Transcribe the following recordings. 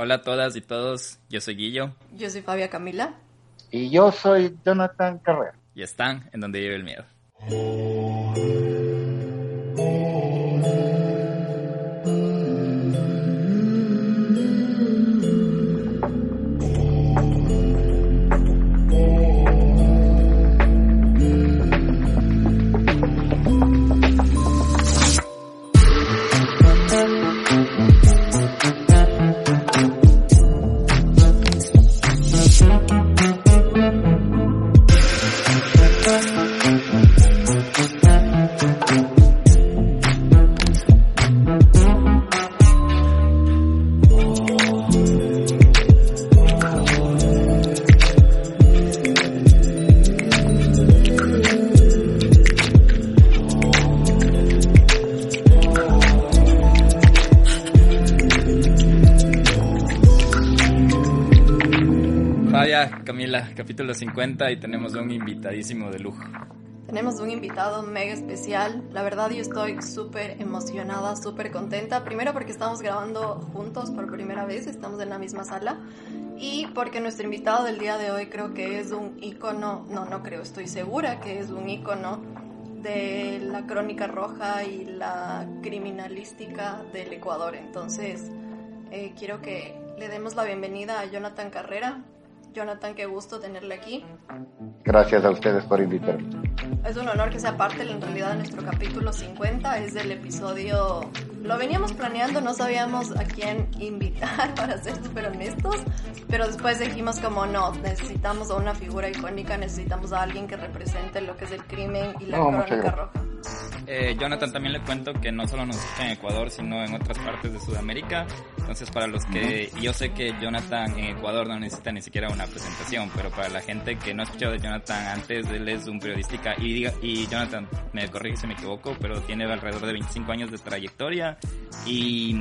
Hola a todas y todos, yo soy Guillo. Yo soy Fabia Camila. Y yo soy Jonathan Carrera. Y están en donde vive el miedo. Capítulo 50 y tenemos un invitadísimo de lujo. Tenemos un invitado mega especial. La verdad yo estoy súper emocionada, súper contenta. Primero porque estamos grabando juntos por primera vez, estamos en la misma sala. Y porque nuestro invitado del día de hoy creo que es un icono, no, no creo, estoy segura que es un icono de la crónica roja y la criminalística del Ecuador. Entonces, eh, quiero que le demos la bienvenida a Jonathan Carrera. Jonathan, qué gusto tenerle aquí. Gracias a ustedes por invitarme. Es un honor que sea parte en realidad de nuestro capítulo 50, es el episodio... Lo veníamos planeando, no sabíamos a quién invitar, para ser súper honestos, pero después dijimos como no, necesitamos a una figura icónica, necesitamos a alguien que represente lo que es el crimen y la crónica roja. Eh, Jonathan también le cuento que no solo nos escucha en Ecuador, sino en otras partes de Sudamérica. Entonces, para los que, yo sé que Jonathan en Ecuador no necesita ni siquiera una presentación, pero para la gente que no ha escuchado de Jonathan antes, él es un periodista y, diga, y Jonathan, me corrige si me equivoco, pero tiene alrededor de 25 años de trayectoria y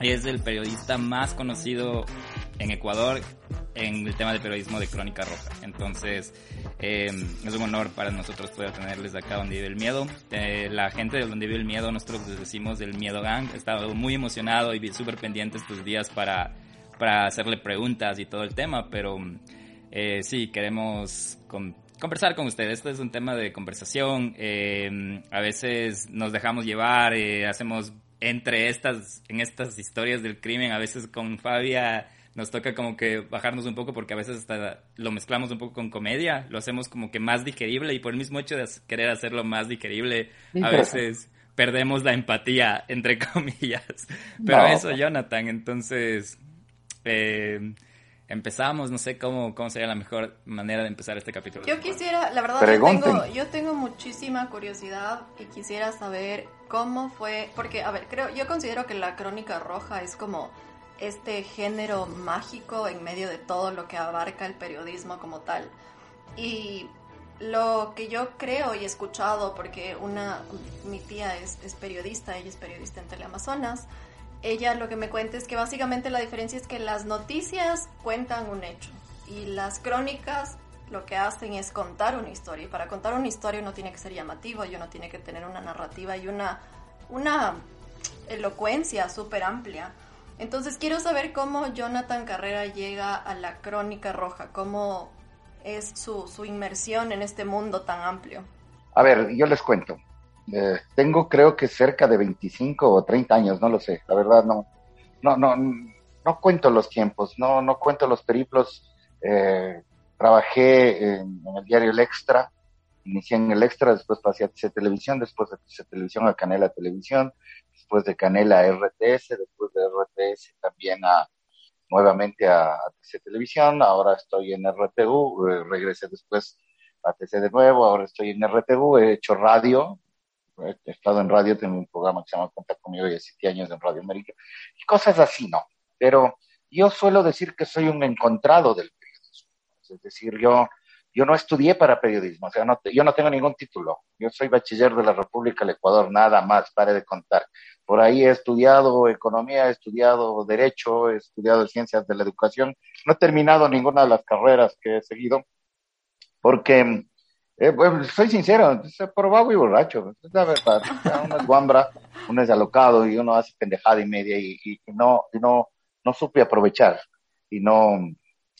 es el periodista más conocido en Ecuador en el tema de periodismo de Crónica Roja. Entonces, eh, es un honor para nosotros poder tenerles acá donde vive el miedo. Eh, la gente de donde vive el miedo, nosotros les decimos del Miedo Gang, he estado muy emocionado y súper pendiente estos días para, para hacerle preguntas y todo el tema, pero eh, sí, queremos conversar con ustedes. Este es un tema de conversación. a veces nos dejamos llevar, hacemos entre estas, en estas historias del crimen, a veces con Fabia nos toca como que bajarnos un poco porque a veces hasta lo mezclamos un poco con comedia, lo hacemos como que más digerible y por el mismo hecho de querer hacerlo más digerible, a veces perdemos la empatía, entre comillas. Pero eso, Jonathan, entonces eh, empezamos, no sé cómo, cómo sería la mejor manera de empezar este capítulo. Yo quisiera, la verdad, yo tengo, yo tengo muchísima curiosidad y quisiera saber cómo fue, porque, a ver, creo, yo considero que la crónica roja es como este género mágico en medio de todo lo que abarca el periodismo como tal. Y lo que yo creo y he escuchado, porque una, mi tía es, es periodista, ella es periodista en Teleamazonas, ella lo que me cuenta es que básicamente la diferencia es que las noticias cuentan un hecho y las crónicas lo que hacen es contar una historia. Y para contar una historia uno tiene que ser llamativo y uno tiene que tener una narrativa y una, una elocuencia súper amplia. Entonces quiero saber cómo Jonathan Carrera llega a la Crónica Roja, cómo es su, su inmersión en este mundo tan amplio. A ver, yo les cuento. Eh, tengo creo que cerca de 25 o 30 años, no lo sé, la verdad no, no, no, no cuento los tiempos, no, no cuento los periplos. Eh, trabajé en, el diario El Extra, inicié en El Extra, después pasé a TC Televisión, después de TC Televisión a Canela Televisión, después de Canela a RTS, después de RTS también a nuevamente a, TC Televisión, ahora estoy en RTU, eh, regresé después a TC de nuevo, ahora estoy en RTU, he hecho radio, he estado en radio, tengo un programa que se llama Cuenta conmigo y siete años en Radio América, y cosas así, ¿no? Pero yo suelo decir que soy un encontrado del periodismo, es decir, yo yo no estudié para periodismo, o sea, no, yo no tengo ningún título. Yo soy bachiller de la República del Ecuador, nada más, pare de contar. Por ahí he estudiado economía, he estudiado derecho, he estudiado ciencias de la educación. No he terminado ninguna de las carreras que he seguido, porque, eh, soy sincero, por vago y borracho, es la verdad. Uno es guambra, uno es alocado y uno hace pendejada y media y, y no, y no, no supe aprovechar y no,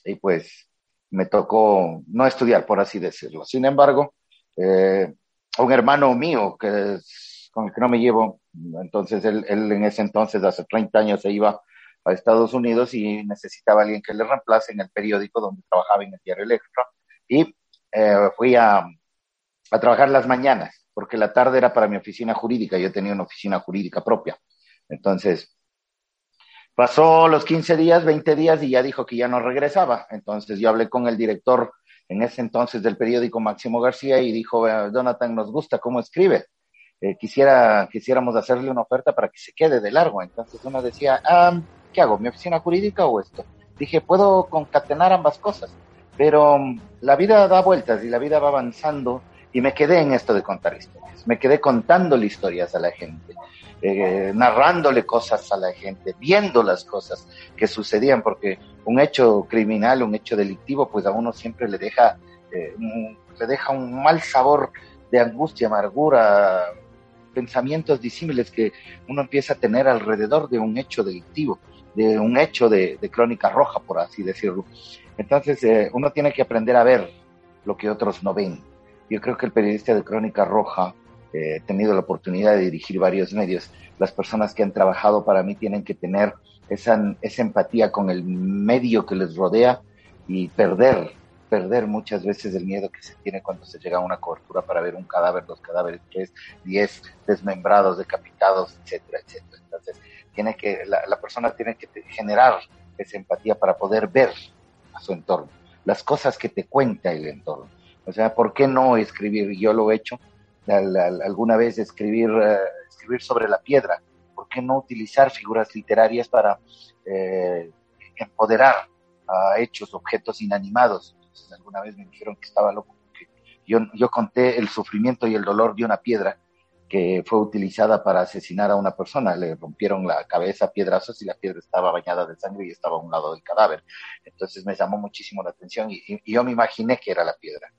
y pues me tocó no estudiar, por así decirlo. Sin embargo, eh, un hermano mío que con el que no me llevo, entonces él, en ese entonces, hace 30 años, se iba a Estados Unidos y necesitaba alguien que le reemplace en el periódico donde trabajaba en el diario Electro y eh, fui a, a trabajar las mañanas porque la tarde era para mi oficina jurídica, yo tenía una oficina jurídica propia. Entonces, pasó los 15 días, 20 días y ya dijo que ya no regresaba. Entonces yo hablé con el director en ese entonces del periódico Máximo García y dijo, Jonathan, nos gusta cómo escribe. Eh, quisiera, quisiéramos hacerle una oferta para que se quede de largo. Entonces uno decía, ah, ¿qué hago? ¿Mi oficina jurídica o esto? Dije, puedo concatenar ambas cosas, pero la vida da vueltas y la vida va avanzando y me quedé en esto de contar historias. Me quedé contándole historias a la gente, eh, narrándole cosas a la gente, viendo las cosas que sucedían, porque un hecho criminal, un hecho delictivo, pues a uno siempre le deja, eh, le deja un mal sabor de angustia, amargura, pensamientos disímiles que uno empieza a tener alrededor de un hecho delictivo, de un hecho de, crónica roja, por así decirlo. Entonces, eh, uno tiene que aprender a ver lo que otros no ven. Yo creo que el periodista de Crónica Roja, eh, he tenido la oportunidad de dirigir varios medios, las personas que han trabajado para mí tienen que tener esa, esa empatía con el medio que les rodea y perder, perder muchas veces el miedo que se tiene cuando se llega a una cobertura para ver un cadáver, dos cadáveres, tres, diez desmembrados, decapitados, etcétera, etcétera. Entonces, tiene que, la, la persona tiene que generar esa empatía para poder ver a su entorno, las cosas que te cuenta el entorno o sea, ¿por qué no escribir? Yo lo he hecho alguna vez, escribir, eh, escribir sobre la piedra. ¿Por qué no utilizar figuras literarias para eh, empoderar a hechos, objetos inanimados? Entonces, alguna vez me dijeron que estaba loco porque yo, yo conté el sufrimiento y el dolor de una piedra que fue utilizada para asesinar a una persona. Le rompieron la cabeza a piedrazos y la piedra estaba bañada de sangre y estaba a un lado del cadáver. Entonces me llamó muchísimo la atención y yo me imaginé que era la piedra.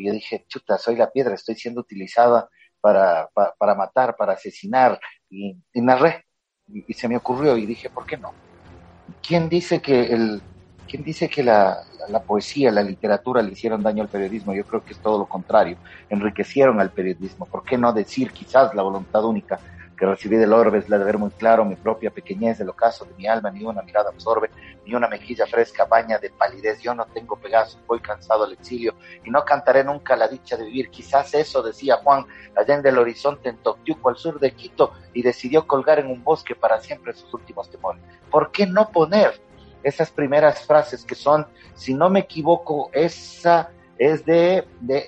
Y yo dije, chuta, soy la piedra, estoy siendo utilizada para, para, matar, para asesinar. Y, narré. Y, se me ocurrió y dije, ¿por qué no? ¿Quién dice que, el, quién dice que la, la poesía, la literatura le hicieron daño al periodismo? Yo creo que es todo lo contrario. Enriquecieron al periodismo. ¿Por qué no decir quizás la voluntad única que recibí del orbe es la de ver muy claro mi propia pequeñez, el ocaso de mi alma, ni una mirada absorbe, ni una mejilla fresca baña de palidez. Yo no tengo Pegaso, voy cansado al exilio y no cantaré nunca la dicha de vivir. Quizás eso decía Juan allá en el horizonte en Toctiuco, al sur de Quito, y decidió colgar en un bosque para siempre sus últimos temores. ¿Por qué no poner esas primeras frases que son, si no me equivoco, esa es de, de,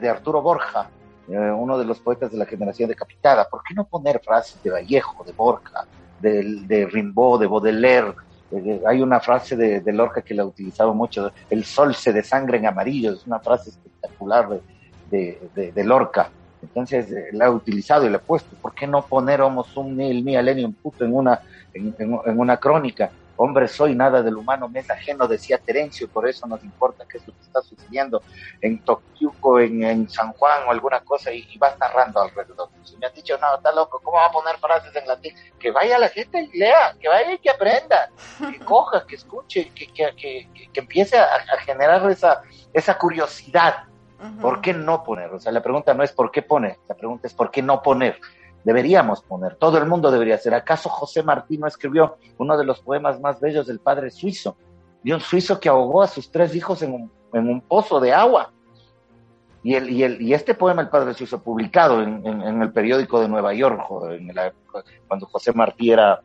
de Arturo Borja, eh, uno de los poetas de la generación decapitada. ¿Por qué no poner frases de Vallejo, de Borja, de, de Rimbaud, de Baudelaire? Eh, hay una frase de, Lorca que la ha utilizado mucho, el sol se desangre en amarillo, es una frase espectacular de, de Lorca. Entonces eh, la ha utilizado y la ha puesto. ¿Por qué no poner Homo sum puto en una, en, en una crónica? Hombre soy, nada del humano me es ajeno, decía Terencio, por eso nos importa qué es lo que está sucediendo en Tokiuco, en, San Juan o alguna cosa, y, vas narrando alrededor. Si me han dicho, no, está loco, ¿cómo va a poner frases en latín? Que vaya la gente y lea, que vaya y que aprenda, que coja, que escuche, que, que, que, que empiece a, generar esa, esa curiosidad. ¿Por qué no poner? O sea, la pregunta no es por qué pone, la pregunta es por qué no poner deberíamos poner, todo el mundo debería ser. ¿Acaso José Martí no escribió uno de los poemas más bellos del padre suizo? De un suizo que ahogó a sus tres hijos en un, en un pozo de agua. Y, el, y, el, y este poema, El Padre Suizo, publicado en, el periódico de Nueva York, en cuando José Martí era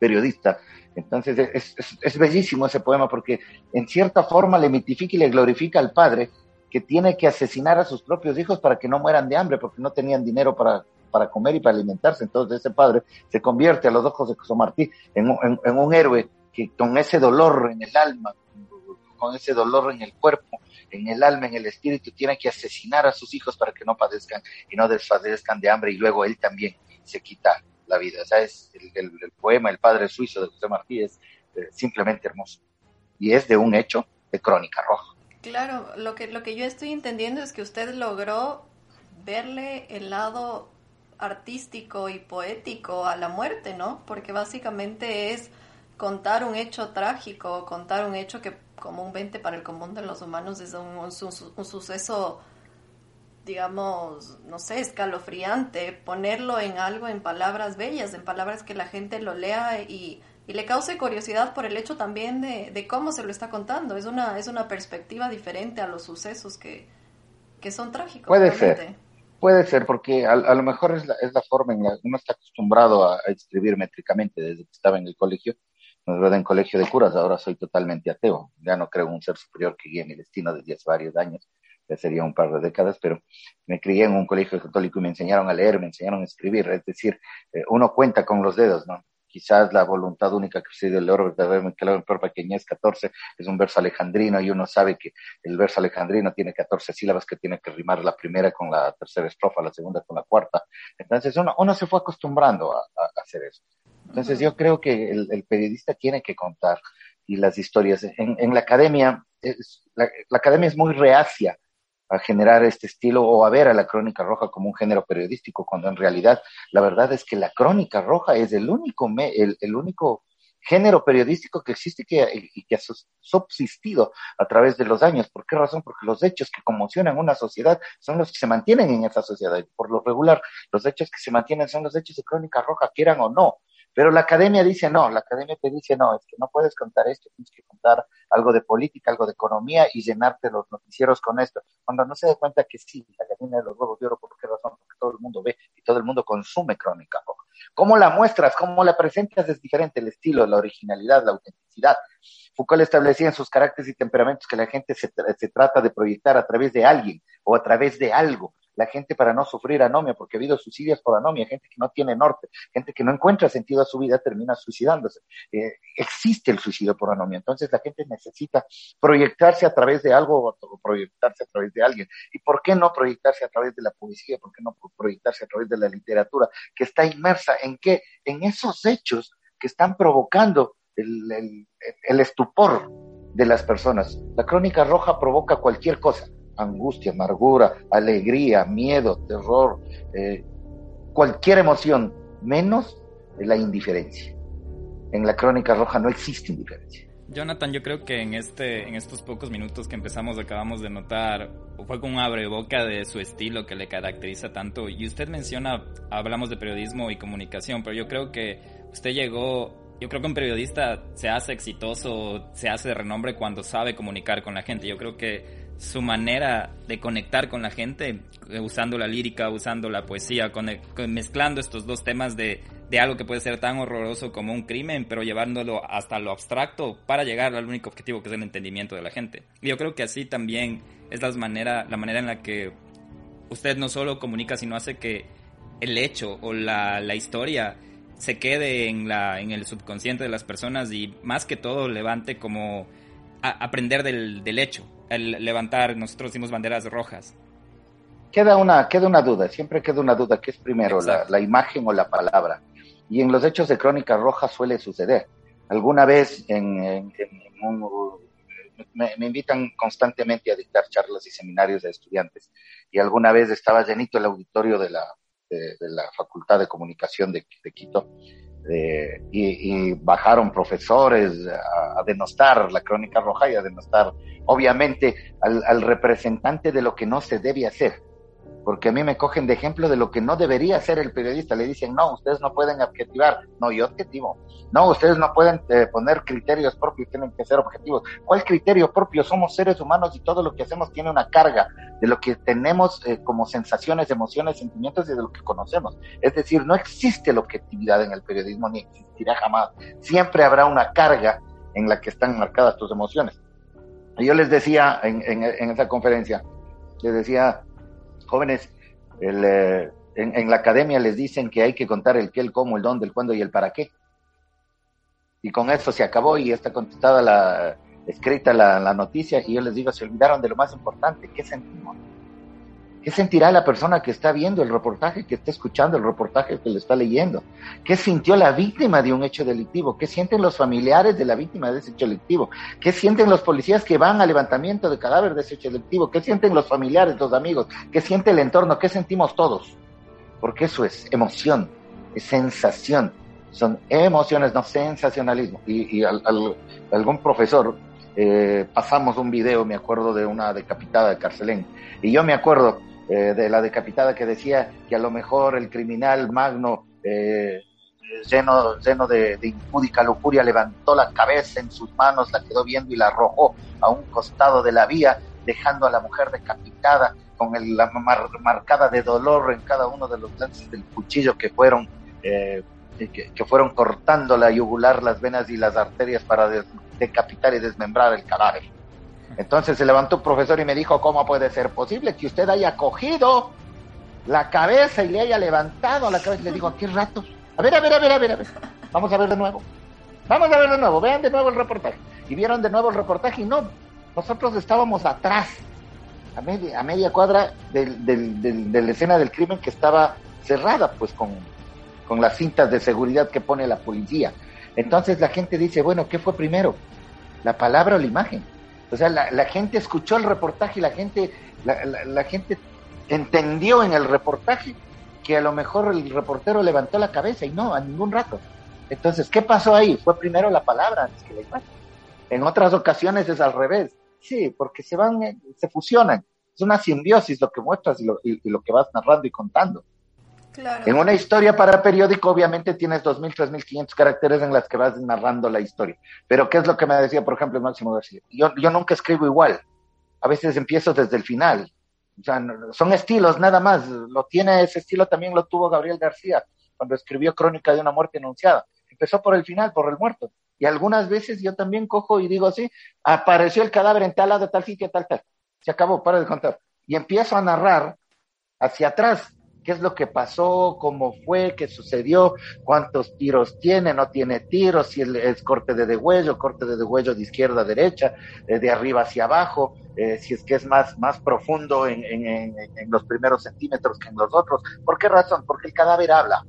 periodista. Entonces es, es, es, bellísimo ese poema porque en cierta forma le mitifica y le glorifica al padre que tiene que asesinar a sus propios hijos para que no mueran de hambre porque no tenían dinero para para comer y para alimentarse. Entonces ese padre se convierte a los ojos de José Martí en, un héroe que con ese dolor en el alma, con ese dolor en el cuerpo, en el alma, en el espíritu, tiene que asesinar a sus hijos para que no padezcan y no desfallezcan de hambre y luego él también se quita la vida. O sea, es el, poema El Padre Suizo de José Martí es eh, simplemente hermoso y es de un hecho de crónica roja. Claro, lo que, lo que yo estoy entendiendo es que usted logró verle el lado artístico y poético a la muerte, ¿no? Porque básicamente es contar un hecho trágico, contar un hecho que comúnmente para el común de los humanos es un, un, suceso, digamos, no sé, escalofriante, ponerlo en algo, en palabras bellas, en palabras que la gente lo lea y, y le cause curiosidad por el hecho también de, de, cómo se lo está contando. Es una, es una perspectiva diferente a los sucesos que, que son trágicos. Puede ser. Puede ser, porque a, lo mejor es la, es la forma en la que uno está acostumbrado a, escribir métricamente desde que estaba en el colegio. Me gradué en colegio de curas, ahora soy totalmente ateo. Ya no creo en un ser superior que guíe mi destino desde hace varios años, ya sería un par de décadas, pero me crié en un colegio católico y me enseñaron a leer, me enseñaron a escribir. Es decir, eh, uno cuenta con los dedos, ¿no? Quizás la voluntad única que preside el oro verdaderamente por pequeñez 14 es un verso alejandrino y uno sabe que el verso alejandrino tiene 14 sílabas que tiene que rimar la primera con la tercera estrofa, la segunda con la cuarta. Entonces uno, uno se fue acostumbrando a, hacer eso. Entonces yo creo que el, periodista tiene que contar y las historias. En, en la academia, es, la, la academia es muy reacia a generar este estilo o a ver a la crónica roja como un género periodístico, cuando en realidad la verdad es que la crónica roja es el único, el, el único género periodístico que existe que, y que ha subsistido a través de los años. ¿Por qué razón? Porque los hechos que conmocionan una sociedad son los que se mantienen en esa sociedad. Y por lo regular, los hechos que se mantienen son los hechos de crónica roja, quieran o no. Pero la academia dice no, la academia te dice no, es que no puedes contar esto, tienes que contar algo de política, algo de economía y llenarte los noticieros con esto. Cuando no se da cuenta que sí, la academia de los huevos de oro, ¿por qué razón? Porque todo el mundo ve y todo el mundo consume crónica ¿Cómo la muestras? ¿Cómo la presentas? Es diferente el estilo, la originalidad, la autenticidad. Foucault establecía en sus caracteres y temperamentos que la gente se trata de proyectar a través de alguien o a través de algo la gente para no sufrir anomia, porque ha habido suicidios por anomia, gente que no tiene norte, gente que no encuentra sentido a su vida termina suicidándose. Eh, existe el suicidio por anomia, entonces la gente necesita proyectarse a través de algo o proyectarse a través de alguien. ¿Y por qué no proyectarse a través de la poesía? ¿Por qué no proyectarse a través de la literatura que está inmersa en qué? En esos hechos que están provocando el, el estupor de las personas. La crónica roja provoca cualquier cosa angustia, amargura, alegría, miedo, terror, eh, cualquier emoción, menos la indiferencia. En la crónica roja no existe indiferencia. Jonathan, yo creo que en este, en estos pocos minutos que empezamos acabamos de notar, fue como un abreboca de su estilo que le caracteriza tanto. Y usted menciona, hablamos de periodismo y comunicación, pero yo creo que usted llegó, yo creo que un periodista se hace exitoso, se hace de renombre cuando sabe comunicar con la gente. Yo creo que su manera de conectar con la gente, eh, usando la lírica, usando la poesía, mezclando estos dos temas de, algo que puede ser tan horroroso como un crimen, pero llevándolo hasta lo abstracto para llegar al único objetivo que es el entendimiento de la gente. Y yo creo que así también es la manera, la manera en la que usted no solo comunica, sino hace que el hecho o la, la historia se quede en, la, en el subconsciente de las personas y más que todo levante como aprender del, del hecho el levantar, nosotros hicimos banderas rojas. Queda una, queda una duda, siempre queda una duda, ¿qué es primero, la, imagen o la palabra? Y en los hechos de Crónica Roja suele suceder. Alguna vez en, me, invitan constantemente a dictar charlas y seminarios de estudiantes y alguna vez estaba llenito el auditorio de la, de, la Facultad de Comunicación de, de Quito eh, y, bajaron profesores a, denostar la crónica roja y a denostar, obviamente, al, al, representante de lo que no se debe hacer porque a mí me cogen de ejemplo de lo que no debería hacer el periodista. Le dicen, no, ustedes no pueden objetivar. No, yo objetivo. No, ustedes no pueden eh, poner criterios propios, tienen que ser objetivos. ¿Cuál criterio propio? Somos seres humanos y todo lo que hacemos tiene una carga de lo que tenemos eh, como sensaciones, emociones, sentimientos y de lo que conocemos. Es decir, no existe la objetividad en el periodismo ni existirá jamás. Siempre habrá una carga en la que están marcadas tus emociones. Y yo les decía en, en, en esa conferencia, les decía, jóvenes, eh, en, la academia les dicen que hay que contar el qué, el cómo, el dónde, el cuándo y el para qué. Y con eso se acabó y está contestada la, escrita la, la noticia y yo les digo, se olvidaron de lo más importante, ¿qué sentimos? ¿Qué sentirá la persona que está viendo el reportaje, que está escuchando el reportaje, que le está leyendo? ¿Qué sintió la víctima de un hecho delictivo? ¿Qué sienten los familiares de la víctima de ese hecho delictivo? ¿Qué sienten los policías que van al levantamiento de cadáver de ese hecho delictivo? ¿Qué sienten los familiares, los amigos? ¿Qué siente el entorno? ¿Qué sentimos todos? Porque eso es emoción, es sensación, son emociones, no sensacionalismo. Y, algún profesor eh, pasamos un video, me acuerdo de una decapitada de Carcelén, y yo me acuerdo eh, de la decapitada que decía que a lo mejor el criminal magno eh, lleno, lleno de, impúdica lujuria, levantó la cabeza en sus manos, la quedó viendo y la arrojó a un costado de la vía, dejando a la mujer decapitada con la marcada de dolor en cada uno de los lances del cuchillo que fueron eh, que, fueron cortando la yugular, las venas y las arterias para decapitar y desmembrar el cadáver. Entonces se levantó un profesor y me dijo, ¿cómo puede ser posible que usted haya cogido la cabeza y le haya levantado la cabeza? Le digo, ¿a qué rato? A ver, a ver, a ver, a ver, a ver. Vamos a ver de nuevo. Vamos a ver de nuevo. Vean de nuevo el reportaje. Y vieron de nuevo el reportaje y no, nosotros estábamos atrás, a media, a media cuadra del, de la escena del crimen que estaba cerrada, pues con, con las cintas de seguridad que pone la policía. Entonces la gente dice, bueno, ¿qué fue primero? ¿La palabra o la imagen? O sea, la, gente escuchó el reportaje y la gente, la, la gente entendió en el reportaje que a lo mejor el reportero levantó la cabeza y no, a ningún rato. Entonces, ¿qué pasó ahí? Fue primero la palabra antes que la imagen. En otras ocasiones es al revés. Sí, porque se van, eh, se fusionan. Es una simbiosis lo que muestras y lo, y, lo que vas narrando y contando. Claro. En una historia para periódico, obviamente tienes 2.000, 3.500 caracteres en las que vas narrando la historia. Pero, ¿qué es lo que me decía, por ejemplo, Máximo García? Yo, nunca escribo igual. A veces empiezo desde el final. O sea, son estilos nada más. Lo tiene ese estilo también lo tuvo Gabriel García cuando escribió Crónica de una muerte anunciada. Empezó por el final, por el muerto. Y algunas veces yo también cojo y digo así, apareció el cadáver en tal lado, tal sitio, tal, tal. Se acabó, para de contar. Y empiezo a narrar hacia atrás qué es lo que pasó, cómo fue, qué sucedió, cuántos tiros tiene, no tiene tiros, si es corte de degüello, corte de degüello de izquierda a derecha, eh, de arriba hacia abajo, eh, si es que es más, más profundo en, en, los primeros centímetros que en los otros. ¿Por qué razón? Porque el cadáver habla,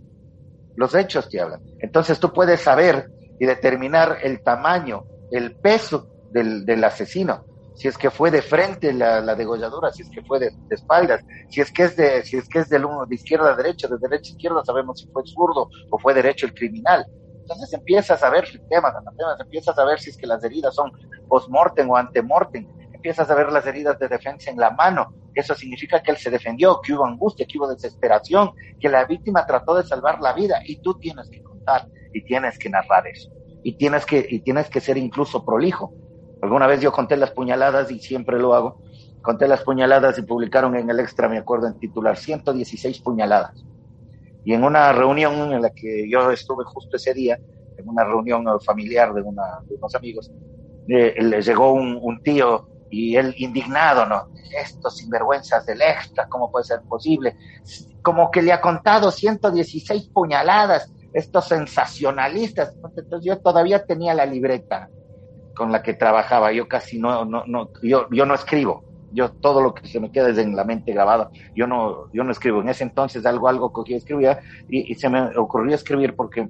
los hechos te hablan. Entonces tú puedes saber y determinar el tamaño, el peso del, del asesino si es que fue de frente la, la degolladura, si es que fue de, espaldas, si es que es de, si es que es de, de izquierda a derecha, de derecha a izquierda, sabemos si fue zurdo o fue derecho el criminal. Entonces empiezas a ver temas, temas, empiezas a ver si es que las heridas son post-mortem o ante-mortem, empiezas a ver las heridas de defensa en la mano, eso significa que él se defendió, que hubo angustia, que hubo desesperación, que la víctima trató de salvar la vida y tú tienes que contar y tienes que narrar eso. Y tienes que, y tienes que ser incluso prolijo Alguna vez yo conté las puñaladas y siempre lo hago. Conté las puñaladas y publicaron en el extra, me acuerdo, en titular 116 puñaladas. Y en una reunión en la que yo estuve justo ese día, en una reunión familiar de, una, de unos amigos, eh, le llegó un, un, tío y él indignado, ¿no? Estos sinvergüenzas del extra, ¿cómo puede ser posible? Como que le ha contado 116 puñaladas, estos sensacionalistas. Entonces yo todavía tenía la libreta con la que trabajaba. Yo casi no, no, no, yo, yo no escribo. Yo todo lo que se me queda es en la mente grabado. Yo no, yo no escribo. En ese entonces algo, algo yo escribía y, se me ocurrió escribir porque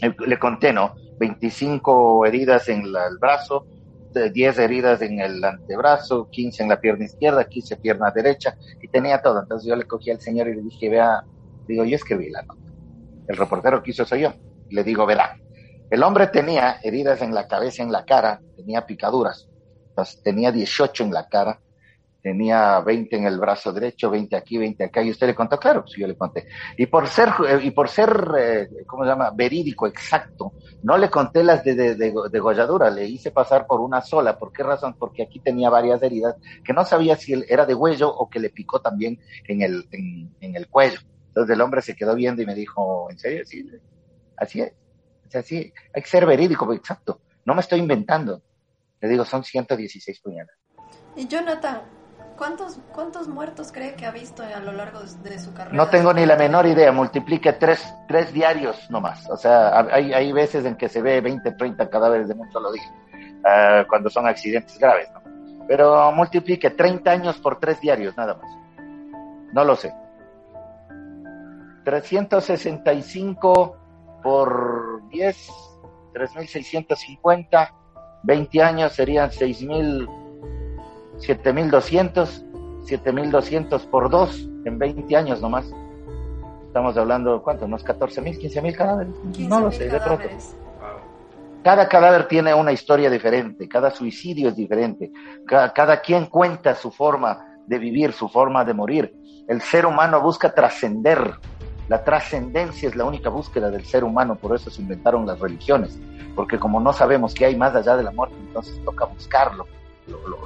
eh, le conté, ¿no? 25 heridas en el brazo, 10 heridas en el antebrazo, 15 en la pierna izquierda, 15 pierna derecha, y tenía todo. Entonces yo le cogí al señor y le dije, vea, digo, yo escribí la nota. El reportero que hizo soy yo. Le digo, verá, el hombre tenía heridas en la cabeza, en la cara, tenía picaduras. tenía 18 en la cara, tenía 20 en el brazo derecho, 20 aquí, 20 acá, y usted le contó, claro, pues yo le conté. Y por ser, eh, y por ser, eh, ¿cómo se llama?, verídico, exacto, no le conté las de, de, de, le hice pasar por una sola. ¿Por qué razón? Porque aquí tenía varias heridas que no sabía si era de huello o que le picó también en el, en, el cuello. Entonces el hombre se quedó viendo y me dijo, ¿en serio? Sí, así es. O sea, sí, hay que ser verídico, exacto. No me estoy inventando. Le digo, son 116 puñaladas. Y Jonathan, ¿cuántos, ¿cuántos muertos cree que ha visto a lo largo de su carrera? No tengo ni la menor idea. Multiplique tres, tres diarios nomás. O sea, hay, hay veces en que se ve 20, 30 cadáveres de un solo día, uh, cuando son accidentes graves, ¿no? Pero multiplique 30 años por tres diarios, nada más. No lo sé. 365 por 10, 3.650, 20 años serían 6.000, 7.200, 7.200 por 2 en 20 años nomás. Estamos hablando, ¿cuánto? ¿Unos 14 mil, 15 mil cadáveres? no lo sé, de pronto. Cada cadáver tiene una historia diferente, cada suicidio es diferente, cada, cada, quien cuenta su forma de vivir, su forma de morir. El ser humano busca trascender, la trascendencia es la única búsqueda del ser humano, por eso se inventaron las religiones, porque como no sabemos qué hay más allá de la muerte, entonces toca buscarlo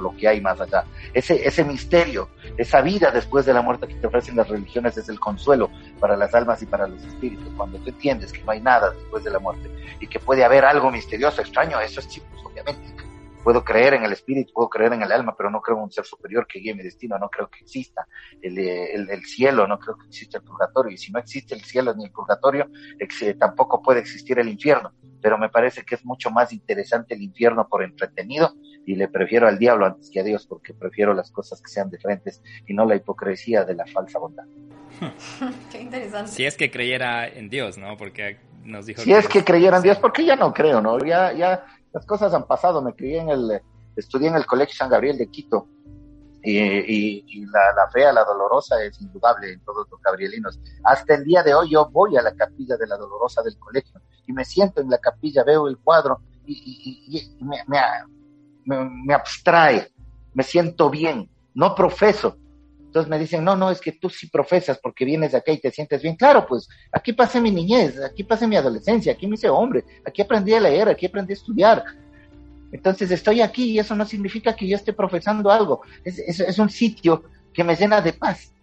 lo, que hay más allá. Ese, misterio, esa vida después de la muerte que te ofrecen las religiones es el consuelo para las almas y para los espíritus. Cuando tú entiendes que no hay nada después de la muerte y que puede haber algo misterioso, extraño, eso es chicos, obviamente. Puedo creer en el espíritu, puedo creer en el alma, pero no creo en un ser superior que guíe mi destino, no creo que exista el, el, el cielo, no creo que exista el purgatorio. Y si no existe el cielo ni el purgatorio, tampoco puede existir el infierno. Pero me parece que es mucho más interesante el infierno por entretenido y le prefiero al diablo antes que a Dios porque prefiero las cosas que sean diferentes y no la hipocresía de la falsa bondad. Qué interesante. Si es que creyera en Dios, ¿no? Porque nos dijo... Si es que creyera en Dios, porque ya no creo, ¿no? Ya, ya las cosas han pasado. Me crié en el, estudié en el Colegio San Gabriel de Quito y, la, la, fea, la dolorosa es indudable en todos los gabrielinos. Hasta el día de hoy yo voy a la capilla de la dolorosa del colegio y me siento en la capilla, veo el cuadro y, me, abstrae, me siento bien, no profeso. Entonces me dicen, no, no, es que tú sí profesas porque vienes acá y te sientes bien. Claro, pues aquí pasé mi niñez, aquí pasé mi adolescencia, aquí me hice hombre, aquí aprendí a leer, aquí aprendí a estudiar. Entonces estoy aquí y eso no significa que yo esté profesando algo. Es, es un sitio que me llena de paz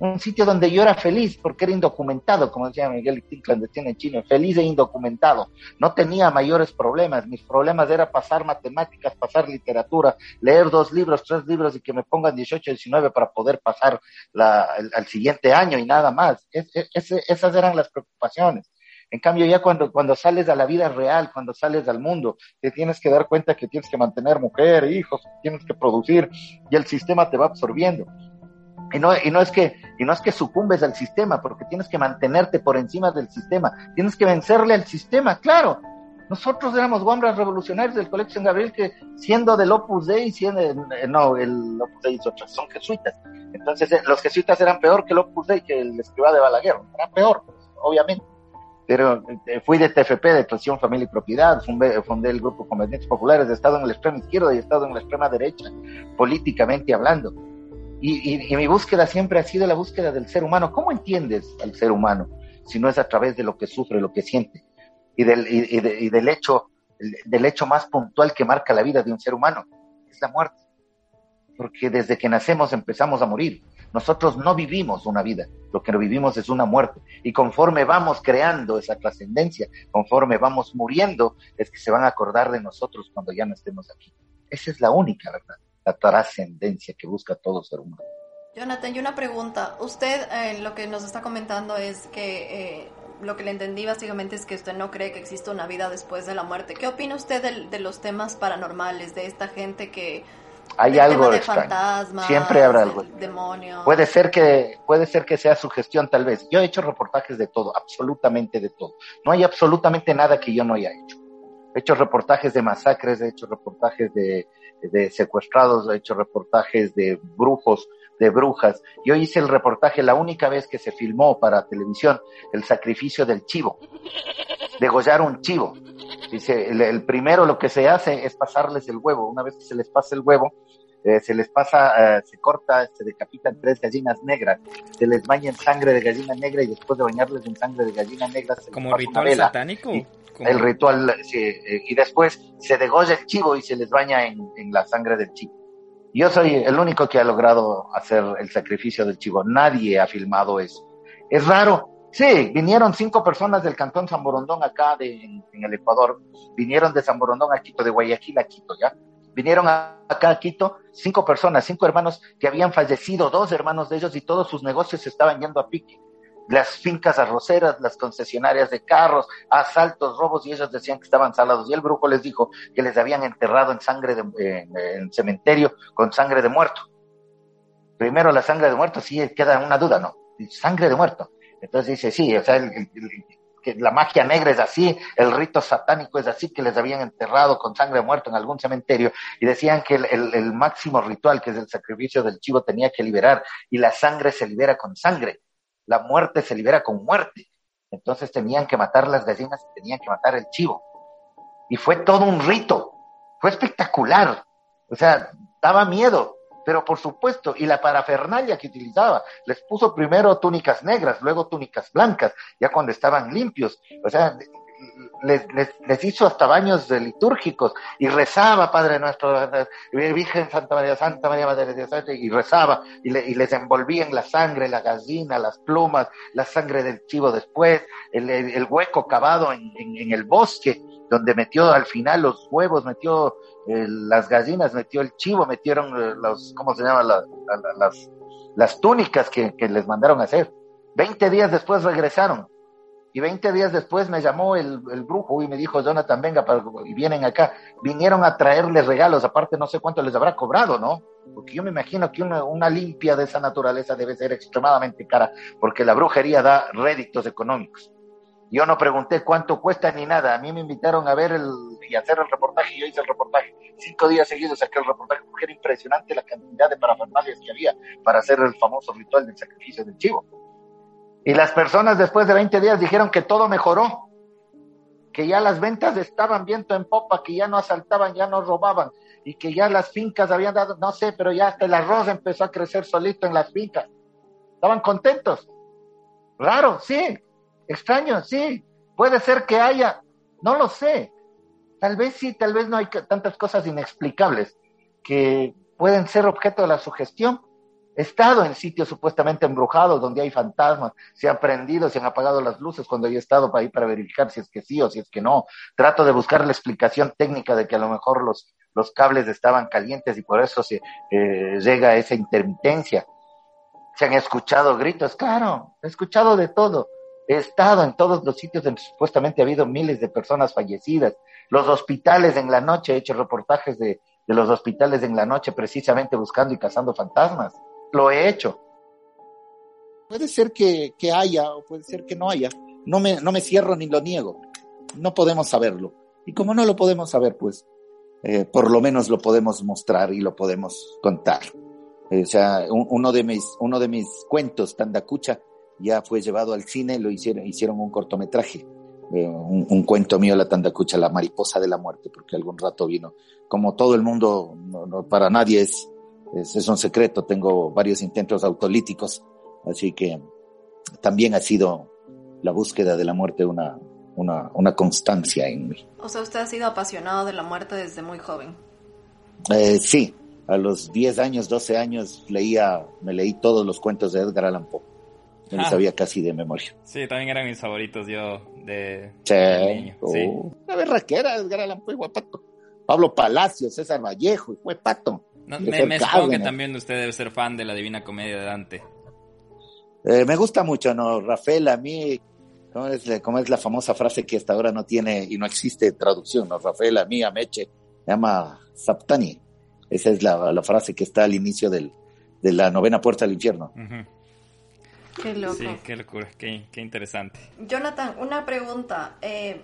un sitio donde yo era feliz porque era indocumentado, como decía Miguel clandestino en chino, feliz e indocumentado. No tenía mayores problemas. Mis problemas era pasar matemáticas, pasar literatura, leer dos libros, tres libros y que me pongan 18, 19 para poder pasar la, al siguiente año y nada más. esas eran las preocupaciones. En cambio, ya cuando, cuando sales a la vida real, cuando sales al mundo, te tienes que dar cuenta que tienes que mantener mujer, hijos, tienes que producir y el sistema te va absorbiendo. Y no, y no es que, y no es que sucumbes al sistema, porque tienes que mantenerte por encima del sistema, tienes que vencerle al sistema, claro. Nosotros éramos guambras revolucionarios del Colegio San Gabriel que siendo del Opus Dei, siendo, eh, no, el Opus Dei es otra, son jesuitas. Entonces eh, los jesuitas eran peor que el Opus Dei, que el escriba de Balaguer, era peor, obviamente. Pero eh, fui de TFP, de Presión Familia y Propiedad, fundé, fundé el Grupo Convenientes Populares, he estado en la extrema izquierda y he estado en la extrema derecha, políticamente hablando y, mi búsqueda siempre ha sido la búsqueda del ser humano. ¿Cómo entiendes al ser humano si no es a través de lo que sufre, lo que siente? Y del, y, del, hecho, del hecho más puntual que marca la vida de un ser humano, es la muerte. Porque desde que nacemos empezamos a morir. Nosotros no vivimos una vida, lo que vivimos es una muerte. Y conforme vamos creando esa trascendencia, conforme vamos muriendo, es que se van a acordar de nosotros cuando ya no estemos aquí. Esa es la única verdad la trascendencia que busca todo ser humano. Jonathan, y una pregunta. Usted eh, lo que nos está comentando es que eh, lo que le entendí básicamente es que usted no cree que exista una vida después de la muerte. ¿Qué opina usted de, los temas paranormales, de esta gente que... Hay algo de fantasmas, siempre habrá algo. Demonios. Puede ser que puede ser que sea su gestión tal vez. Yo he hecho reportajes de todo, absolutamente de todo. No hay absolutamente nada que yo no haya hecho. He hecho reportajes de masacres, he hecho reportajes de, de secuestrados, he hecho reportajes de brujos, de brujas. Yo hice el reportaje la única vez que se filmó para televisión, el sacrificio del chivo, degollar un chivo. Dice, el, primero lo que se hace es pasarles el huevo. Una vez que se les pasa el huevo, eh, se les pasa, eh, se corta, se decapitan tres gallinas negras, se les baña en sangre de gallina negra y después de bañarles en sangre de gallina negra se como ritual satánico el ritual, eh, y después se degolla el chivo y se les baña en, la sangre del chivo. Yo soy el único que ha logrado hacer el sacrificio del chivo. Nadie ha filmado eso. Es raro. Sí, vinieron cinco personas del cantón San Borondón acá de, en, el Ecuador. Vinieron de San Borondón a Quito, de Guayaquil a Quito, ¿ya? Vinieron acá a Quito cinco personas, cinco hermanos que habían fallecido, dos hermanos de ellos y todos sus negocios se estaban yendo a pique las fincas arroceras, las concesionarias de carros, asaltos, robos, y ellos decían que estaban salados. Y el brujo les dijo que les habían enterrado en sangre de, en, cementerio con sangre de muerto. Primero la sangre de muerto, sí queda una duda, ¿no? Sangre de muerto. Entonces dice, sí, o sea, que la magia negra es así, el rito satánico es así, que les habían enterrado con sangre de muerto en algún cementerio, y decían que el, el máximo ritual, que es el sacrificio del chivo, tenía que liberar, y la sangre se libera con sangre la muerte se libera con muerte. Entonces tenían que matar las gallinas y tenían que matar el chivo. Y fue todo un rito. Fue espectacular. O sea, daba miedo. Pero por supuesto, y la parafernalia que utilizaba, les puso primero túnicas negras, luego túnicas blancas, ya cuando estaban limpios. O sea, les, les, hizo hasta baños litúrgicos y rezaba, Padre nuestro, Virgen Santa María, Santa María Madre de Dios, y rezaba y, les envolvía en la sangre, la gallina, las plumas, la sangre del chivo después, el, hueco cavado en, el bosque, donde metió al final los huevos, metió eh, las gallinas, metió el chivo, metieron eh, los, ¿cómo se llama? las, las túnicas que, que les mandaron a hacer. Veinte días después regresaron y 20 días después me llamó el, brujo y me dijo, Jonathan, venga, y vienen acá. Vinieron a traerles regalos, aparte no sé cuánto les habrá cobrado, ¿no? Porque yo me imagino que una, una limpia de esa naturaleza debe ser extremadamente cara, porque la brujería da réditos económicos. Yo no pregunté cuánto cuesta ni nada. A mí me invitaron a ver el, y hacer el reportaje y yo hice el reportaje. Cinco días seguidos saqué el reportaje porque era impresionante la cantidad de parafernalias que había para hacer el famoso ritual del sacrificio del chivo. Y las personas después de 20 días dijeron que todo mejoró, que ya las ventas estaban viento en popa, que ya no asaltaban, ya no robaban y que ya las fincas habían dado, no sé, pero ya hasta el arroz empezó a crecer solito en las fincas. Estaban contentos. Raro, sí. Extraño, sí. Puede ser que haya, no lo sé. Tal vez sí, tal vez no hay tantas cosas inexplicables que pueden ser objeto de la sugestión He estado en sitios supuestamente embrujados donde hay fantasmas, se han prendido, se han apagado las luces cuando he estado para ir para verificar si es que sí o si es que no. Trato de buscar la explicación técnica de que a lo mejor los, los cables estaban calientes y por eso se eh, llega esa intermitencia. Se han escuchado gritos, claro, he escuchado de todo. He estado en todos los sitios donde supuestamente ha habido miles de personas fallecidas. Los hospitales en la noche, he hecho reportajes de, de los hospitales en la noche precisamente buscando y cazando fantasmas lo he hecho. Puede ser que, haya o puede ser que no haya. No me, no me cierro ni lo niego. No podemos saberlo. Y como no lo podemos saber, pues eh, por lo menos lo podemos mostrar y lo podemos contar. o sea, uno, de mis, uno de mis cuentos, Tandacucha, ya fue llevado al cine, lo hicieron, hicieron un cortometraje. Eh, un, cuento mío, La Tandacucha, la mariposa de la muerte, porque algún rato vino. Como todo el mundo, para nadie es ese es un secreto, tengo varios intentos autolíticos, así que también ha sido la búsqueda de la muerte una, una, una constancia en mí. O sea, usted ha sido apasionado de la muerte desde muy joven. Eh, sí, a los 10 años, 12 años leía, me leí todos los cuentos de Edgar Allan Poe. Me ah. sabía casi de memoria. Sí, también eran mis favoritos yo de, sí. niño. Sí. La berraquera, Edgar Allan Poe, guapato. Pablo Palacios, César Vallejo, fue pato me, me supongo que también usted debe ser fan de la Divina Comedia de Dante. Eh, me gusta mucho, ¿no? Rafael, a mí, ¿cómo es, ¿cómo es, la famosa frase que hasta ahora no tiene y no existe traducción, ¿no? Rafael, a mí, a Meche, se llama Saptani. Esa es la, la, frase que está al inicio del, de la novena puerta del infierno. Qué loco. Sí, qué locura, qué, qué interesante. Jonathan, una pregunta. Eh,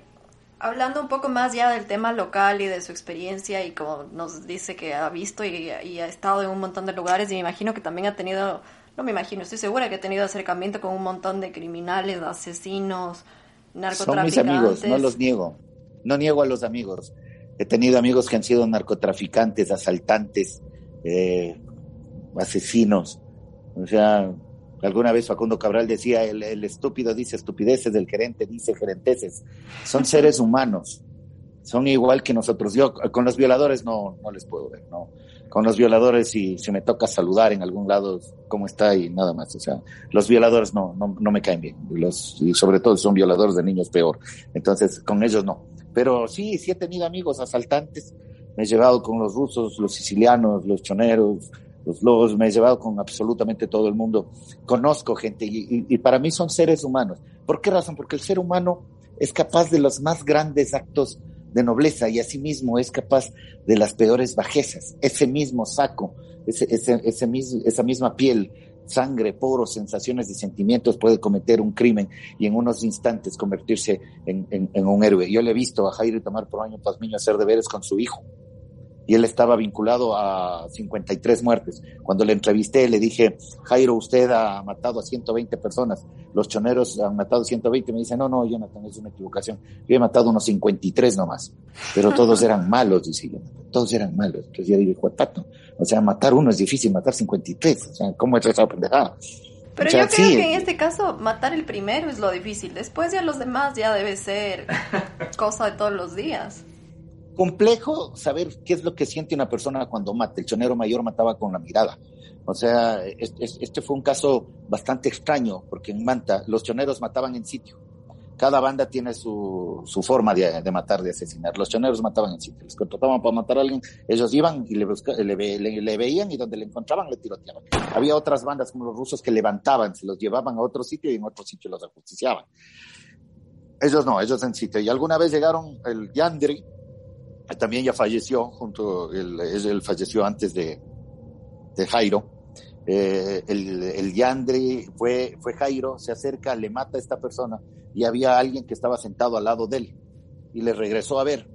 hablando un poco más ya del tema local y de su experiencia y como nos dice que ha visto y, ha estado en un montón de lugares y me imagino que también ha tenido, no me imagino, estoy segura que ha tenido acercamiento con un montón de criminales, asesinos, narcotraficantes. Son mis amigos, no los niego, no niego a los amigos. He tenido amigos que han sido narcotraficantes, asaltantes, eh, asesinos. O sea, Alguna vez Facundo Cabral decía, el, estúpido dice estupideces, el gerente dice gerenteces. Son seres humanos, son igual que nosotros. Yo con los violadores no, no les puedo ver, ¿no? Con los violadores si, si me toca saludar en algún lado, cómo está y nada más. O sea, los violadores no, no, no me caen bien. Los, y sobre todo son violadores de niños peor. Entonces, con ellos no. Pero sí, sí he tenido amigos asaltantes. Me he llevado con los rusos, los sicilianos, los choneros, los lobos, me he llevado con absolutamente todo el mundo, conozco gente y, para mí son seres humanos. ¿Por qué razón? Porque el ser humano es capaz de los más grandes actos de nobleza y asimismo es capaz de las peores bajezas. Ese mismo saco, ese, ese esa misma piel, sangre, poros, sensaciones y sentimientos puede cometer un crimen y en unos instantes convertirse en, en, un héroe. Yo le he visto a Jairo tomar por año Pazmiño hacer deberes con su hijo y él estaba vinculado a 53 muertes. Cuando le entrevisté, le dije, Jairo, usted ha matado a 120 personas, los choneros han matado 120. Me dice, no, no, Jonathan, es una equivocación. Yo he matado unos 53 nomás, pero todos eran malos, dice todos eran malos. Entonces yo digo, pato, o sea, matar uno es difícil, matar 53, o sea, ¿cómo es esa pendejada? Pero yo creo que en este caso matar el primero es lo difícil, después ya los demás ya debe ser cosa de todos los días complejo saber qué es lo que siente una persona cuando mata. El chonero mayor mataba con la mirada. O sea, este, fue un caso bastante extraño, porque en Manta los choneros mataban en sitio. Cada banda tiene su, su forma de, matar, de asesinar. Los choneros mataban en sitio. Les contrataban para matar a alguien, ellos iban y le, le, le, veían y donde le encontraban le tiroteaban. Había otras bandas como los rusos que levantaban, se los llevaban a otro sitio y en otro sitio los ajusticiaban. Ellos no, ellos en sitio. Y alguna vez llegaron el Yandri, también ya falleció, junto, él, falleció antes de, de Jairo. Eh, el, el Yandri fue, fue Jairo, se acerca, le mata a esta persona y había alguien que estaba sentado al lado de él y le regresó a ver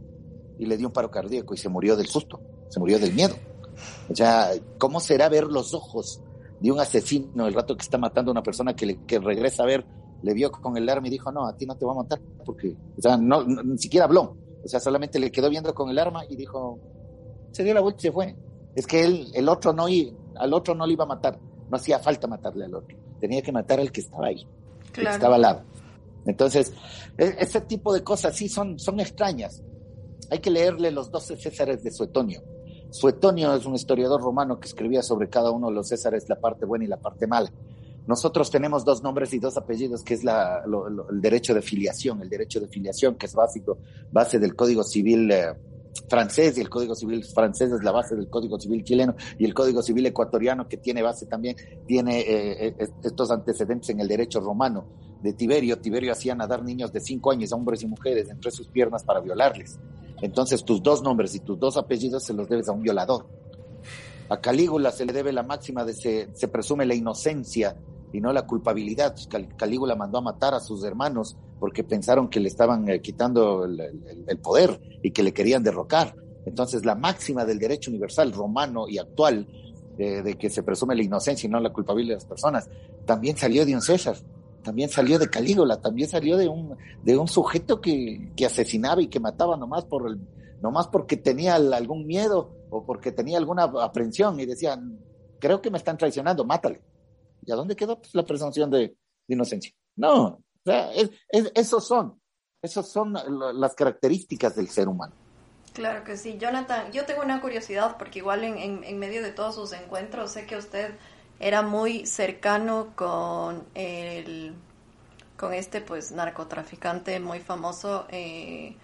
y le dio un paro cardíaco y se murió del susto, se murió del miedo. O sea, ¿cómo será ver los ojos de un asesino el rato que está matando a una persona que, le, que regresa a ver, le vio con el arma y dijo, no, a ti no te va a matar, porque, o sea, no, ni siquiera habló o sea, solamente le quedó viendo con el arma y dijo, se dio la vuelta y se fue. Es que él, el otro no, al otro no le iba a matar. No hacía falta matarle al otro. Tenía que matar al que estaba ahí, que estaba al lado. Entonces, e, ese tipo de cosas sí son, son extrañas. Hay que leerle los doce Césares de Suetonio. Suetonio es un historiador romano que escribía sobre cada uno de los Césares la parte buena y la parte mala. Nosotros tenemos dos nombres y dos apellidos, que es la, el derecho de filiación, el derecho de filiación, que es básico, base del Código Civil eh, francés, y el Código Civil francés es la base del Código Civil chileno, y el Código Civil ecuatoriano, que tiene base también, tiene eh, eh, estos antecedentes en el derecho romano de Tiberio. Tiberio hacía nadar niños de cinco años, hombres y mujeres, entre sus piernas para violarles. Entonces, tus dos nombres y tus dos apellidos se los debes a un violador. A Calígula se le debe la máxima de se presume la inocencia y no la culpabilidad. Calígula mandó a matar a sus hermanos porque pensaron que le estaban eh, quitando el, poder y que le querían derrocar. Entonces, la máxima del derecho universal romano y actual eh, de que se presume la inocencia y no la culpabilidad de las personas, también salió de un César, también salió de Calígula, también salió de un, de un sujeto que, que asesinaba y que mataba nomás, por el, nomás porque tenía algún miedo o porque tenía alguna aprensión y decían, creo que me están traicionando, mátale. ¿Y a dónde quedó pues, la presunción de, inocencia? No, o sea, esos son, esos son las características del ser humano. Claro que sí, Jonathan, yo tengo una curiosidad porque igual en, en, medio de todos sus encuentros sé que usted era muy cercano con el con este pues narcotraficante muy famoso eh,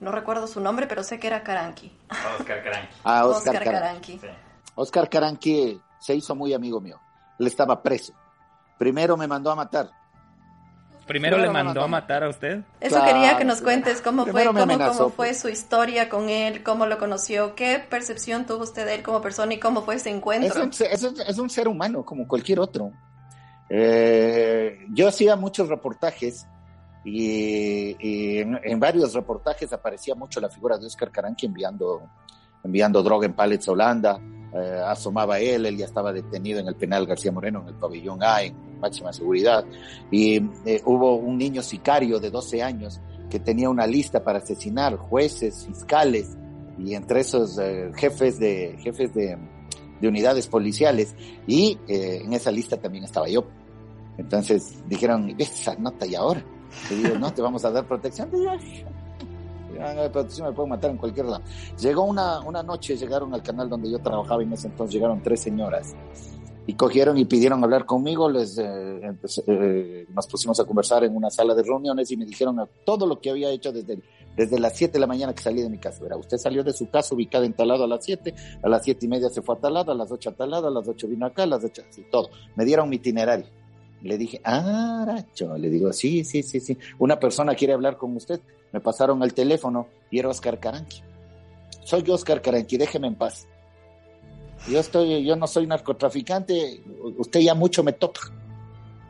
no recuerdo su nombre pero sé que era Karanki. Oscar Karanki. Ah Oscar, Karanki. Oscar Karanki se hizo muy amigo mío él estaba preso. Primero me mandó a matar. Primero, le mandó, a matar a usted. Eso quería que nos cuentes cómo fue, cómo, fue su historia con él, cómo lo conoció, qué percepción tuvo usted de él como persona y cómo fue ese encuentro. Es un, ser humano como cualquier otro. Eh, yo hacía muchos reportajes y, en, varios reportajes aparecía mucho la figura de Oscar Caranqui enviando, enviando droga en pallets a Holanda, eh, asomaba él, él ya estaba detenido en el penal García Moreno, en el pabellón A, en máxima seguridad, y eh, hubo un niño sicario de 12 años que tenía una lista para asesinar jueces, fiscales, y entre esos eh, jefes de jefes de, unidades policiales, y en esa lista también estaba yo. Entonces dijeron, esa nota y ahora. no, te vamos a dar protección me puedo matar en cualquier lado. Llegó una, una noche, llegaron al canal donde yo trabajaba y en ese entonces llegaron tres señoras y cogieron y pidieron hablar conmigo, les eh, eh, nos pusimos a conversar en una sala de reuniones y me dijeron todo lo que había hecho desde, desde las 7 de la mañana que salí de mi casa. Era, usted salió de su casa ubicada en talado a las 7, a las siete y media se fue a talado, a las 8 a talado, a las 8 vino acá, a las 8 así, todo. Me dieron mi itinerario. Le dije, ah, racho. Le digo, sí, sí, sí, sí. Una persona quiere hablar con usted. Me pasaron el teléfono y era Oscar Caranqui. Soy Oscar Caranqui, déjeme en paz. Yo estoy, yo no soy narcotraficante, usted ya mucho me toca.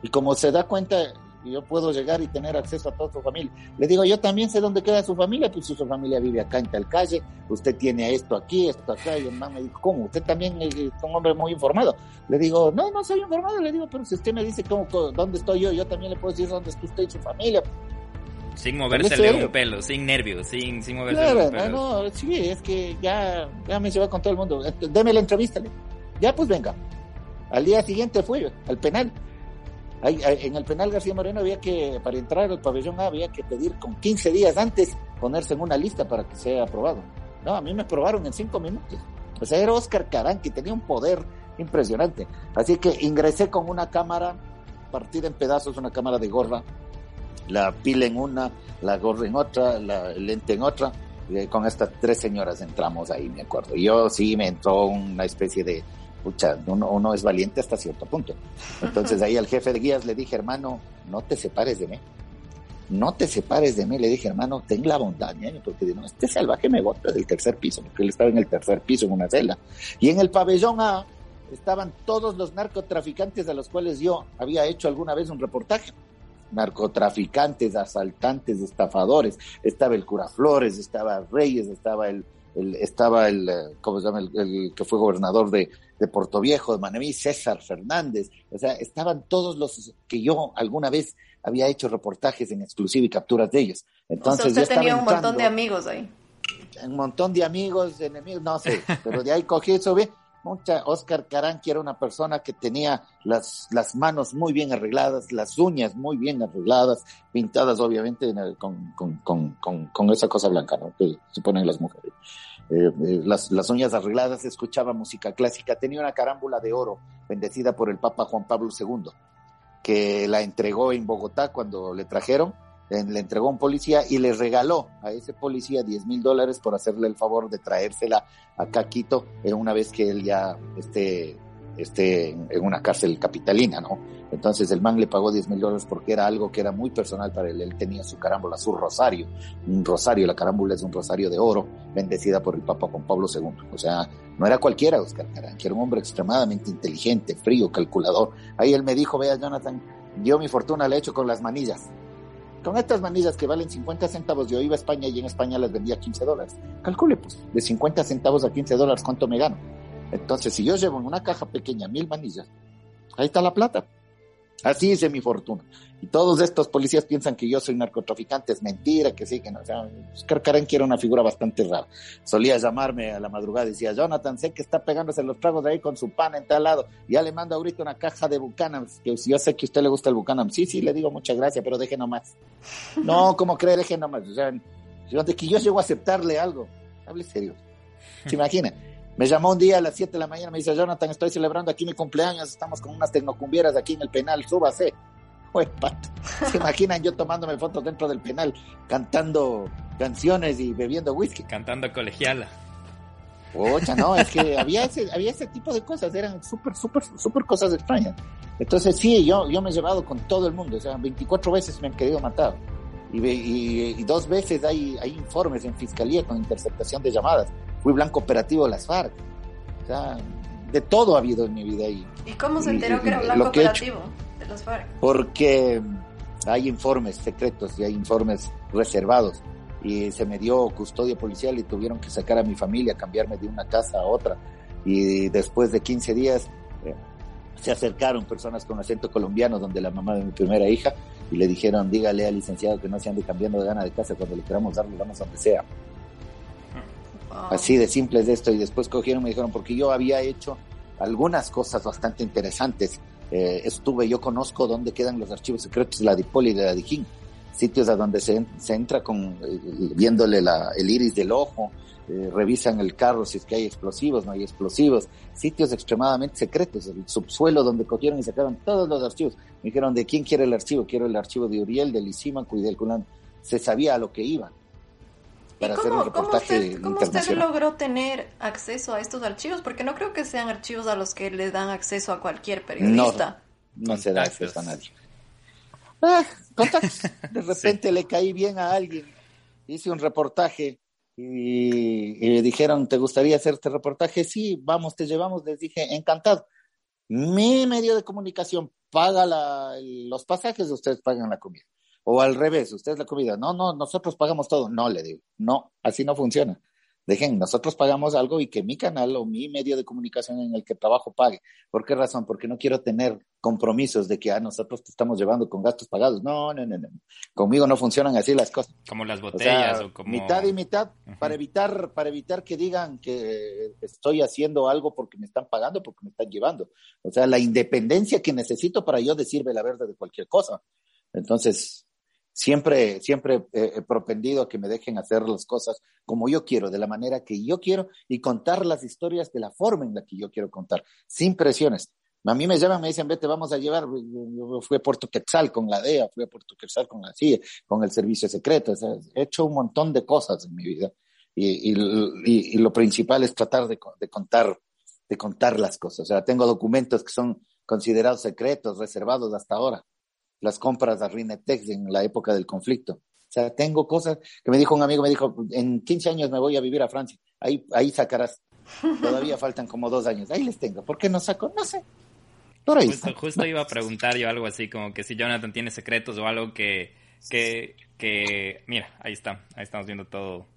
Y como se da cuenta, yo puedo llegar y tener acceso a toda su familia. Le digo, yo también sé dónde queda su familia, pues si su familia vive acá en tal calle, usted tiene esto aquí, esto acá, y el man me dijo, ¿cómo? Usted también es un hombre muy informado. Le digo, no, no soy informado, le digo, pero si usted me dice cómo, dónde estoy yo, yo también le puedo decir dónde está usted y su familia. Sin moverse un pelo, sin nervios, sin, sin moverse claro, un pelo. No, sí, es que ya, ya me lleva con todo el mundo. Deme la entrevista. Ya, pues venga. Al día siguiente fui al penal. en el penal García Moreno había que, para entrar al pabellón A, había que pedir con 15 días antes ponerse en una lista para que sea aprobado. No, a mí me aprobaron en 5 minutos. O sea, era Oscar Carán, que tenía un poder impresionante. Así que ingresé con una cámara partida en pedazos, una cámara de gorra, la pila en una, la gorra en otra, la lente en otra. Y con estas tres señoras entramos ahí, me acuerdo. Yo sí me entró una especie de, pucha, uno, uno es valiente hasta cierto punto. Entonces ahí al jefe de guías le dije, hermano, no te separes de mí. No te separes de mí, le dije, hermano, ten la bondad, porque no, este salvaje me bota del tercer piso, porque él estaba en el tercer piso en una celda. Y en el pabellón A estaban todos los narcotraficantes a los cuales yo había hecho alguna vez un reportaje narcotraficantes, asaltantes, estafadores. Estaba el cura Flores, estaba Reyes, estaba el, estaba el, eh, ¿cómo se llama? El, que fue gobernador de, de Puerto Viejo, de Manabí, César Fernández. O sea, estaban todos los que yo alguna vez había hecho reportajes en exclusiva y capturas de ellos. Entonces, usted tenía un montón de amigos ahí. Un montón de amigos, enemigos, no sé, pero de ahí cogí eso, ve mucha Oscar Caranqui era una persona que tenía las, las manos muy bien arregladas, las uñas muy bien arregladas, pintadas obviamente con, con, con, con esa cosa blanca ¿no? que se ponen las mujeres. Eh, eh, las, las, uñas arregladas, escuchaba música clásica, tenía una carámbula de oro bendecida por el Papa Juan Pablo II, que la entregó en Bogotá cuando le trajeron le entregó un policía y le regaló a ese policía 10 mil dólares por hacerle el favor de traérsela a Caquito una vez que él ya esté, esté en una cárcel capitalina, ¿no? Entonces el man le pagó 10 mil dólares porque era algo que era muy personal para él. Él tenía su carámbula, su rosario, un rosario, la carámbula es un rosario de oro, bendecida por el Papa Juan Pablo II. O sea, no era cualquiera Oscar Carán, que era un hombre extremadamente inteligente, frío, calculador. Ahí él me dijo, vea Jonathan, yo mi fortuna la he hecho con las manillas con estas manillas que valen 50 centavos, yo iba a España y en España las vendía a 15 dólares. Calcule, pues, de 50 centavos a 15 dólares, ¿cuánto me gano? Entonces, si yo llevo en una caja pequeña mil manillas, ahí está la plata. Así hice mi fortuna. Y todos estos policías piensan que yo soy narcotraficante, es mentira, que sí, que no. O sea, Oscar Carenqui era una figura bastante rara. Solía llamarme a la madrugada y decía, Jonathan, sé que está pegándose los tragos de ahí con su pan en tal lado. Ya le mando ahorita una caja de Buchanan, que yo sé que a usted le gusta el Buchanan. Sí, sí, le digo muchas gracias, pero deje nomás. No, ¿cómo cree? Deje nomás. O sea, de que yo llego a aceptarle algo. Hable serio. ¿Se imagina? Me llamó un día a las 7 de la mañana, me dice, Jonathan, estoy celebrando aquí mi cumpleaños, estamos con unas tecnocumbieras aquí en el penal, súbase. ¿Se imaginan yo tomándome fotos dentro del penal, cantando canciones y bebiendo whisky? Cantando colegiala. Ocha, no, es que había ese, había ese tipo de cosas, eran súper, súper, súper cosas extrañas. Entonces sí, yo, yo me he llevado con todo el mundo, o sea, 24 veces me han querido matar. Y, y, dos veces hay, hay informes en fiscalía con interceptación de llamadas. Fui blanco operativo de las FARC. O sea, de todo ha habido en mi vida. ¿Y, ¿Y cómo se enteró que era blanco operativo? Porque hay informes secretos y hay informes reservados y se me dio custodia policial y tuvieron que sacar a mi familia, cambiarme de una casa a otra. Y después de 15 días eh, se acercaron personas con acento colombiano, donde la mamá de mi primera hija, y le dijeron, dígale al licenciado que no se ande cambiando de gana de casa, cuando le queramos dar, le damos donde sea. Así de simple es esto. Y después cogieron me dijeron, porque yo había hecho algunas cosas bastante interesantes eh, estuve, yo conozco dónde quedan los archivos secretos de la DIPOL y de la DIJÍN, sitios a donde se, se entra con, eh, viéndole la, el iris del ojo, eh, revisan el carro si es que hay explosivos, no hay explosivos, sitios extremadamente secretos, el subsuelo donde cogieron y sacaron todos los archivos. Me dijeron, ¿de quién quiere el archivo? Quiero el archivo de Uriel, de Lisímaco y del Culán. Se sabía a lo que iban para hacer un reportaje ¿cómo usted, logró tener acceso a estos archivos? Porque no creo que sean archivos a los que le dan acceso a cualquier periodista. No, se da acceso a nadie. Ah, de repente le caí bien a alguien, hice un reportaje y, le dijeron, ¿te gustaría hacer este reportaje? Sí, vamos, te llevamos. Les dije, encantado. Mi medio de comunicación paga la, los pasajes, ustedes pagan la comida. O al revés, ustedes la comida. No, no, nosotros pagamos todo. No, le digo, no, así no funciona. Dejen, nosotros pagamos algo y que mi canal o mi medio de comunicación en el que trabajo pague. ¿Por qué razón? Porque no quiero tener compromisos de que ah, nosotros te estamos llevando con gastos pagados. No, no, no, no. Conmigo no funcionan así las cosas. Como las botellas o, como mitad y mitad para evitar para evitar que digan que estoy haciendo algo porque me están pagando, porque me están llevando. O sea, la independencia que necesito para yo decirme la verdad de cualquier cosa. Entonces, Siempre, siempre he propendido a que me dejen hacer las cosas como yo quiero, de la manera que yo quiero y contar las historias de la forma en la que yo quiero contar, sin presiones. A mí me llaman, me dicen, vete, vamos a llevar. Yo fui a Puerto Quetzal con la DEA, fui a Puerto Quetzal con la CIA, con el servicio secreto. he hecho un montón de cosas en mi vida. Y lo principal es tratar de, de, contar, de contar las cosas. O sea, tengo documentos que son considerados secretos, reservados hasta ahora las compras a Rinetex en la época del conflicto. O sea, tengo cosas que me dijo un amigo, me dijo, en 15 años me voy a vivir a Francia. Ahí, ahí sacarás. Todavía faltan como dos años. Ahí les tengo. ¿Por qué no saco? No sé. Por ahí justo, justo iba a preguntar yo algo así, como que si Jonathan tiene secretos o algo que, que, que, mira, ahí está, ahí estamos viendo todo,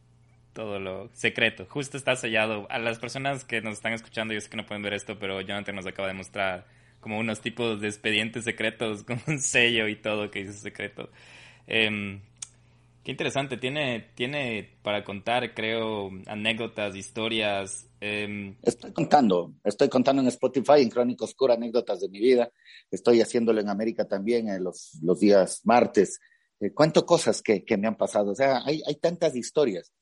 todo lo secreto. Justo está sellado. A las personas que nos están escuchando, yo sé que no pueden ver esto, pero Jonathan nos acaba de mostrar como unos tipos de expedientes secretos con un sello y todo que dice secreto. Em, qué interesante, tiene, tiene para contar, creo, anécdotas, historias. Em, estoy contando, estoy contando en Spotify, en Crónica Oscura, anécdotas de mi vida. Estoy haciéndolo en América también en los, los días martes. Eh, cuento cosas que, que, me han pasado. O sea, hay, hay tantas historias,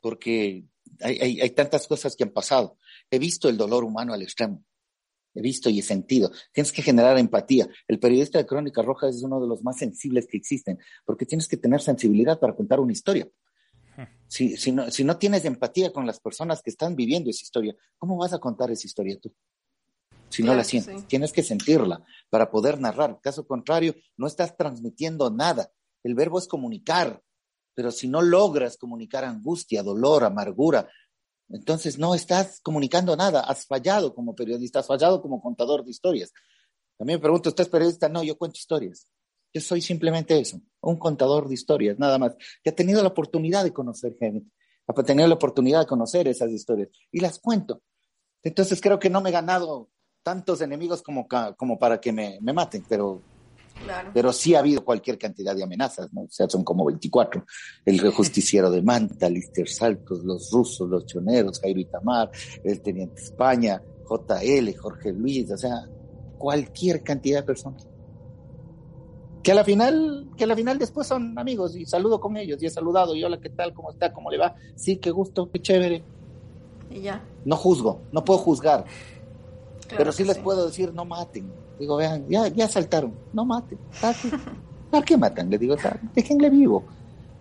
porque hay, hay, hay tantas cosas que han pasado. He visto el dolor humano al extremo he visto y he sentido. Tienes que generar empatía. El periodista de Crónica Roja es uno de los más sensibles que existen, porque tienes que tener sensibilidad para contar una historia. Si, si, no, si no tienes empatía con las personas que están viviendo esa historia, ¿cómo vas a contar esa historia tú? Si no la sientes, tienes que sentirla para poder narrar. Caso contrario, no estás transmitiendo nada. El verbo es comunicar, pero si no logras comunicar angustia, dolor, amargura, entonces no estás comunicando nada, has fallado como periodista, has fallado como contador de historias. También me pregunto, ¿usted es periodista? No, yo cuento historias. Yo soy simplemente eso, un contador de historias, nada más, que ha tenido la oportunidad de conocer gente, ha tenido la oportunidad de conocer esas historias y las cuento. Entonces creo que no me he ganado tantos enemigos como, como para que me, me maten, pero pero sí ha habido cualquier cantidad de amenazas, ¿no? O sea, son como 24. El justiciero de Manta, Lister Saltos, los rusos, los choneros, Jairo Itamar, el teniente España, JL, Jorge Luis, o sea, cualquier cantidad de personas. Que a la final, que a la final después son amigos y saludo con ellos y he saludado y hola, ¿qué tal? ¿Cómo está? ¿Cómo le va? Sí, qué gusto, qué chévere. Y ya. No juzgo, no puedo juzgar. pero sí les puedo decir, no maten Digo, vean, ya, ya saltaron, no maten. ¿Para qué matan? Le digo, déjenle vivo.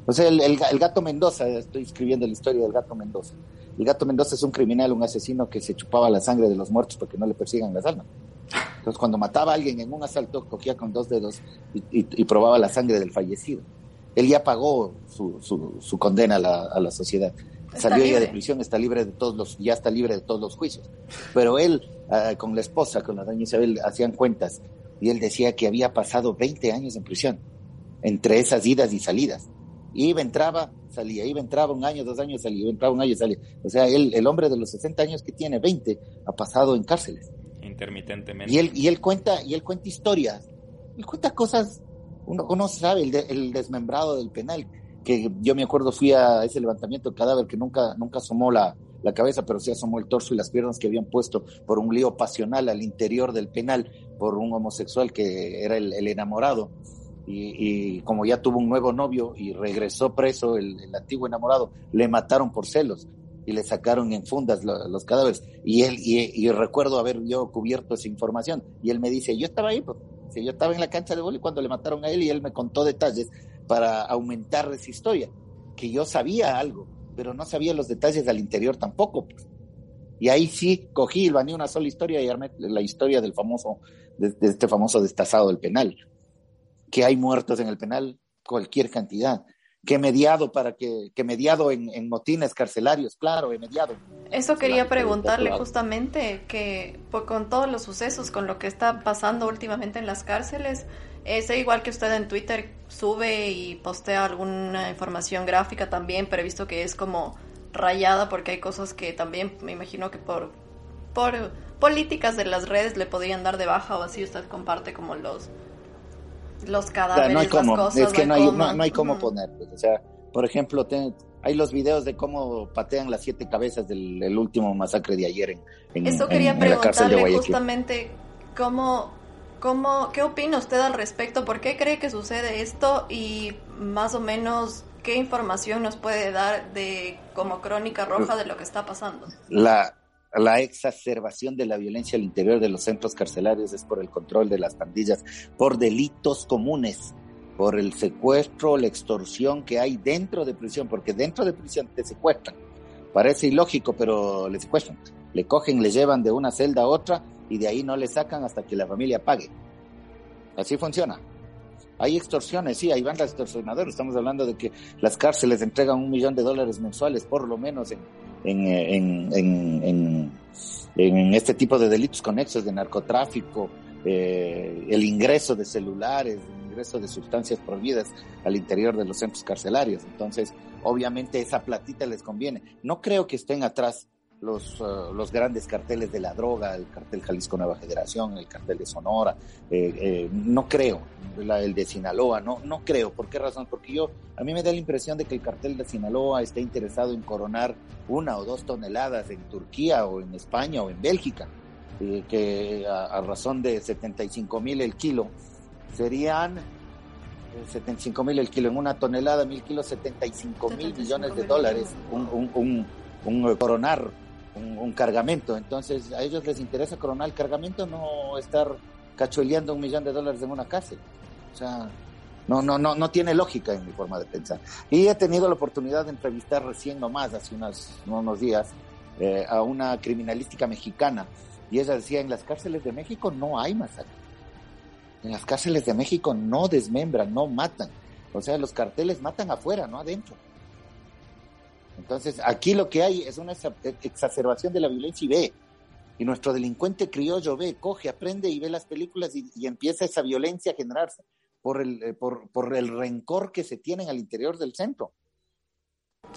O sea, el, el, gato Mendoza, estoy escribiendo la historia del gato Mendoza. El gato Mendoza es un criminal, un asesino que se chupaba la sangre de los muertos porque no le persigan las almas. Entonces, cuando mataba a alguien en un asalto, cogía con dos dedos y, probaba la sangre del fallecido. Él ya pagó su, su, condena a la, a la sociedad. Salió ya de prisión, está libre de todos los, ya está libre de todos los juicios. Pero él, ah, con la esposa, con la doña Isabel, hacían cuentas y él decía que había pasado 20 años en prisión, entre esas idas y salidas. Iba, entraba, salía, iba, entraba un año, dos años, salía, iba, entraba un año, salía. O sea, él, el hombre de los 60 años que tiene, 20, ha pasado en cárceles. Intermitentemente. Y él, y él cuenta, y él cuenta historias, él cuenta cosas, uno, uno sabe, el, el desmembrado del penal, que yo me acuerdo fui a ese levantamiento de cadáver que nunca, nunca asomó la, la cabeza, pero sí asomó el torso y las piernas que habían puesto por un lío pasional al interior del penal por un homosexual que era el, enamorado. Y, como ya tuvo un nuevo novio y regresó preso el, antiguo enamorado, le mataron por celos y le sacaron en fundas los cadáveres. Y él, y, recuerdo haber yo cubierto esa información. Y él me dice, yo estaba ahí, pues, yo estaba en la cancha de boli cuando le mataron a él y él me contó detalles para aumentar esa historia, que yo sabía algo, pero no sabía los detalles del interior tampoco. Pues. Y ahí sí cogí y bañé una sola historia y armé la historia del famoso, de, este famoso destazado del penal. Que hay muertos en el penal, cualquier cantidad. que mediado para que, que mediado en, motines carcelarios, claro, he mediado. Eso quería preguntarle justamente que pues, con todos los sucesos, con lo que está pasando últimamente en las cárceles, es igual que usted en Twitter sube y postea alguna información gráfica también, pero he visto que es como rayada porque hay cosas que también me imagino que por, por políticas de las redes le podrían dar de baja o así usted comparte como los los cadáveres, no hay cómo, cosas, Es que no hay, no, hay cómo poner. Pues, o sea, por ejemplo, hay los videos de cómo patean las siete cabezas del, último masacre de ayer en, en, Eso quería preguntarle justamente cómo, cómo, qué opina usted al respecto, por qué cree que sucede esto y más o menos qué información nos puede dar de como crónica roja de lo que está pasando. La, la exacerbación de la violencia al interior de los centros carcelarios es por el control de las pandillas, por delitos comunes, por el secuestro, la extorsión que hay dentro de prisión, porque dentro de prisión te secuestran. Parece ilógico, pero le secuestran. Le cogen, le llevan de una celda a otra y de ahí no le sacan hasta que la familia pague. Así funciona. Hay extorsiones, sí, hay bandas extorsionadoras. Estamos hablando de que las cárceles entregan un millón de dólares mensuales, por lo menos, en, en, en, en, este tipo de delitos conexos de narcotráfico, eh, el ingreso de celulares, el ingreso de sustancias prohibidas al interior de los centros carcelarios. Entonces, obviamente esa platita les conviene. No creo que estén atrás los, uh, los grandes carteles de la droga, el cartel Jalisco Nueva Generación, el cartel de Sonora, eh, eh, no creo, el de Sinaloa, no, no creo. ¿Por qué razón? Porque yo, a mí me da la impresión de que el cartel de Sinaloa está interesado en coronar una o dos toneladas en Turquía o en España o en Bélgica, eh, que a, razón de 75 mil el kilo serían 75 mil el kilo en una tonelada, mil kilos, 75 mil millones de dólares, un, un, un, un coronar un, cargamento. Entonces, a ellos les interesa coronar el cargamento, no estar cachueleando un millón de dólares en una cárcel. O sea, no, no, no, no tiene lógica en mi forma de pensar. Y he tenido la oportunidad de entrevistar recién nomás, hace unos, unos días, eh, a una criminalística mexicana. Y ella decía, en las cárceles de México no hay masacre. En las cárceles de México no desmembran, no matan. O sea, los carteles matan afuera, no adentro. Entonces, aquí lo que hay es una exacerbación de la violencia y ve. Y nuestro delincuente criollo ve, coge, aprende y ve las películas y, empieza esa violencia a generarse por el, eh, por, por, el rencor que se tienen al interior del centro.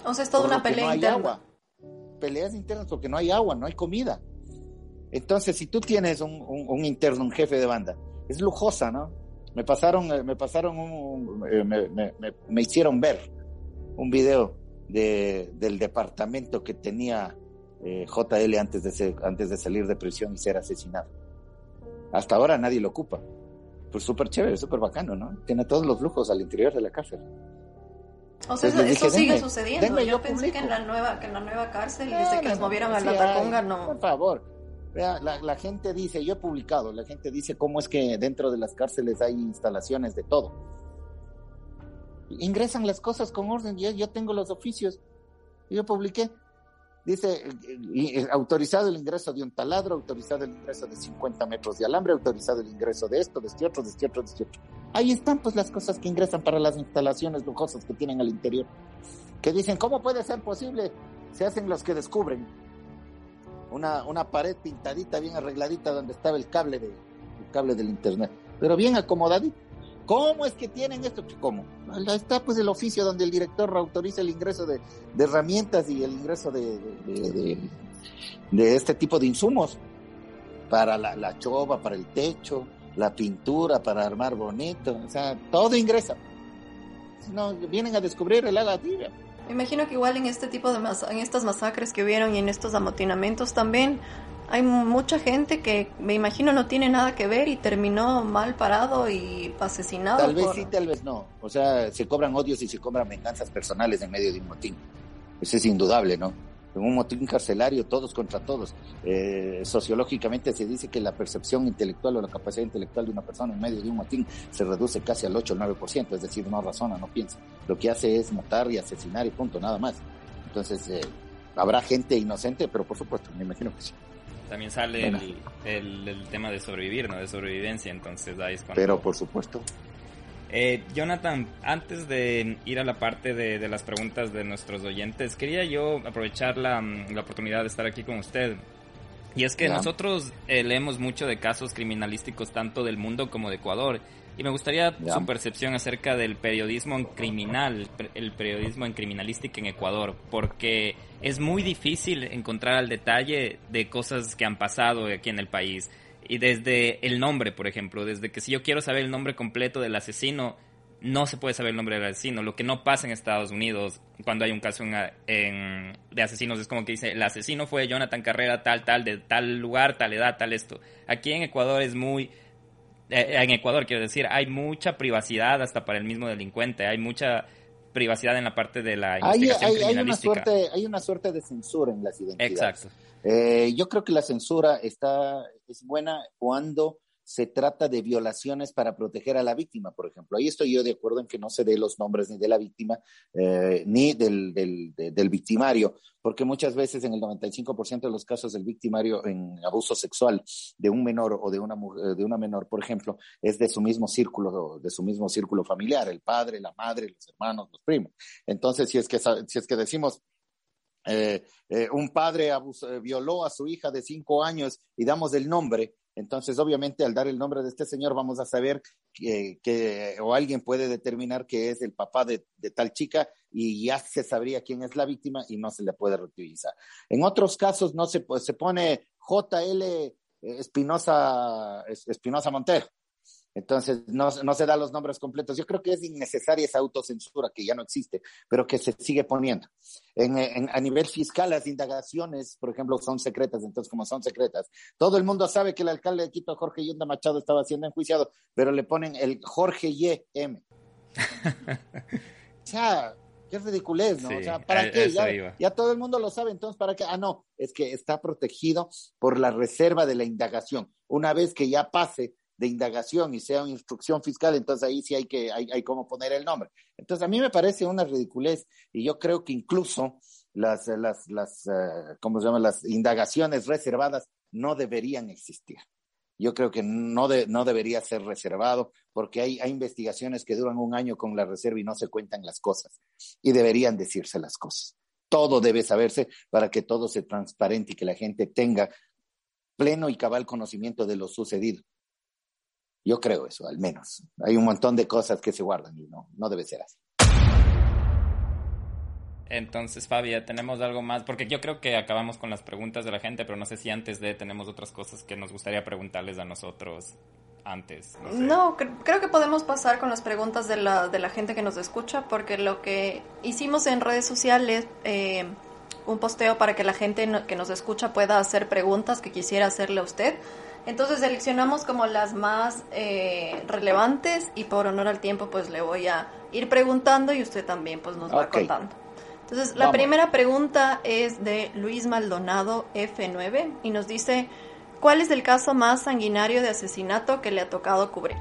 O sea, es toda una pelea no interna. Agua. Peleas internas porque no hay agua, no hay comida. Entonces, si tú tienes un, un, interno, un jefe de banda, es lujosa, ¿no? Me pasaron, eh, me pasaron un, eh, me, me, me hicieron ver un video de, del departamento que tenía eh, JL antes de, antes de salir de prisión y ser asesinado. Hasta ahora nadie lo ocupa. Pues súper chévere, súper bacano, ¿no? Tiene todos los lujos al interior de la cárcel. O sea, eso, sigue sucediendo. yo, pensé que en la nueva, que en la nueva cárcel, desde que los movieron a la Taconga, no. Por favor. La, la, gente dice, yo he publicado, la gente dice cómo es que dentro de las cárceles hay instalaciones de todo ingresan las cosas con orden, yo, yo tengo los oficios, yo publiqué, dice, autorizado el ingreso de un taladro, autorizado el ingreso de 50 metros de alambre, autorizado el ingreso de esto, de este otro, de este otro, de este otro. Ahí están pues las cosas que ingresan para las instalaciones lujosas que tienen al interior, que dicen, ¿cómo puede ser posible? Se hacen los que descubren una, una pared pintadita, bien arregladita, donde estaba el cable, de, el cable del internet, pero bien acomodadito ¿Cómo es que tienen esto? ¿Cómo? Está pues el oficio donde el director autoriza el ingreso de, herramientas y el ingreso de, de, este tipo de insumos para la, la chova, para el techo, la pintura, para armar bonito, o sea, todo ingresa. No, vienen a descubrir el agua tibia. Me imagino que igual en este tipo de en estas masacres que vieron y en estos amotinamientos también hay mucha gente que me imagino no tiene nada que ver y terminó mal parado y asesinado. Tal vez sí, tal vez no. O sea, se cobran odios y se cobran venganzas personales en medio de un motín. Eso es indudable, ¿no? En un motín carcelario, todos contra todos. Eh, sociológicamente se dice que la percepción intelectual o la capacidad intelectual de una persona en medio de un motín se reduce casi al 8 o 9%, es decir, no razona, no piensa. Lo que hace es matar y asesinar y punto, nada más. Entonces, eh, habrá gente inocente, pero por supuesto, me imagino que sí. También sale el, el, tema de sobrevivir, ¿no? De sobrevivencia, entonces ahí es Pero por supuesto. Eh, Jonathan, antes de ir a la parte de, las preguntas de nuestros oyentes, quería yo aprovechar la, mm, oportunidad de estar aquí con usted. Y es que nosotros eh, leemos mucho de casos criminalísticos tanto del mundo como de Ecuador. Y me gustaría su percepción acerca del periodismo en criminal, el periodismo en criminalística en Ecuador, porque es muy difícil encontrar al detalle de cosas que han pasado aquí en el país. Y desde el nombre, por ejemplo, desde que si yo quiero saber el nombre completo del asesino, no se puede saber el nombre del asesino. Lo que no pasa en Estados Unidos cuando hay un caso en, de asesinos es como que dice, el asesino fue Jonathan Carrera tal, tal, de tal lugar, tal edad, tal esto. Aquí en Ecuador es muy... Eh, en Ecuador, quiero decir, hay mucha privacidad hasta para el mismo delincuente. Hay mucha privacidad en la parte de la investigación hay, hay, una suerte, hay una suerte de censura en las identidades. Exacto. Eh, yo creo que la censura está, es buena cuando se trata de violaciones para proteger a la víctima, por ejemplo. Ahí estoy yo de acuerdo en que no se dé los nombres ni de la víctima eh, ni del, del, victimario, porque muchas veces en el 95% de los casos del victimario en abuso sexual de un menor o de una, de una menor, por ejemplo, es de su mismo círculo, de su mismo círculo familiar, el padre, la madre, los hermanos, los primos. Entonces, si es que, si es que decimos eh, eh, un padre eh, violó a su hija de cinco años y damos el nombre, entonces obviamente al dar el nombre de este señor vamos a saber que, o alguien puede determinar que es el papá de, tal chica y ya se sabría quién es la víctima y no se le puede reutilizar. En otros casos no se, se pone JL Espinosa, Espinosa Montero entonces, no, se da los nombres completos. Yo creo que es innecesaria esa autocensura que ya no existe, pero que se sigue poniendo. En, a nivel fiscal, las indagaciones, por ejemplo, son secretas. Entonces, como son secretas, todo el mundo sabe que el alcalde de Quito, Jorge Yunda Machado, estaba siendo enjuiciado, pero le ponen el Jorge Y. M. o sea, qué ridiculez, ¿no? o sea, ¿para qué? Ya, ya, todo el mundo lo sabe, entonces, ¿para qué? Ah, no, es que está protegido por la reserva de la indagación. Una vez que ya pase de indagación y sea una instrucción fiscal, entonces ahí sí hay que, hay, cómo poner el nombre. Entonces a mí me parece una ridiculez y yo creo que incluso las, las, las, uh, ¿cómo se llama? Las indagaciones reservadas no deberían existir. Yo creo que no, de, no debería ser reservado porque hay, hay investigaciones que duran un año con la reserva y no se cuentan las cosas y deberían decirse las cosas. Todo debe saberse para que todo sea transparente y que la gente tenga pleno y cabal conocimiento de lo sucedido. Yo creo eso, al menos. Hay un montón de cosas que se guardan y no, no debe ser así. Entonces, Fabia, tenemos algo más, porque yo creo que acabamos con las preguntas de la gente, pero no sé si antes de tenemos otras cosas que nos gustaría preguntarles a nosotros antes. No, creo que podemos pasar con las preguntas de la, de la gente que nos escucha, porque lo que hicimos en redes sociales, eh, un posteo para que la gente que nos escucha pueda hacer preguntas que quisiera hacerle a usted. Entonces seleccionamos como las más eh, relevantes y por honor al tiempo pues le voy a ir preguntando y usted también pues nos va contando. Entonces la primera pregunta es de Luis Maldonado F9 y nos dice, ¿cuál es el caso más sanguinario de asesinato que le ha tocado cubrir?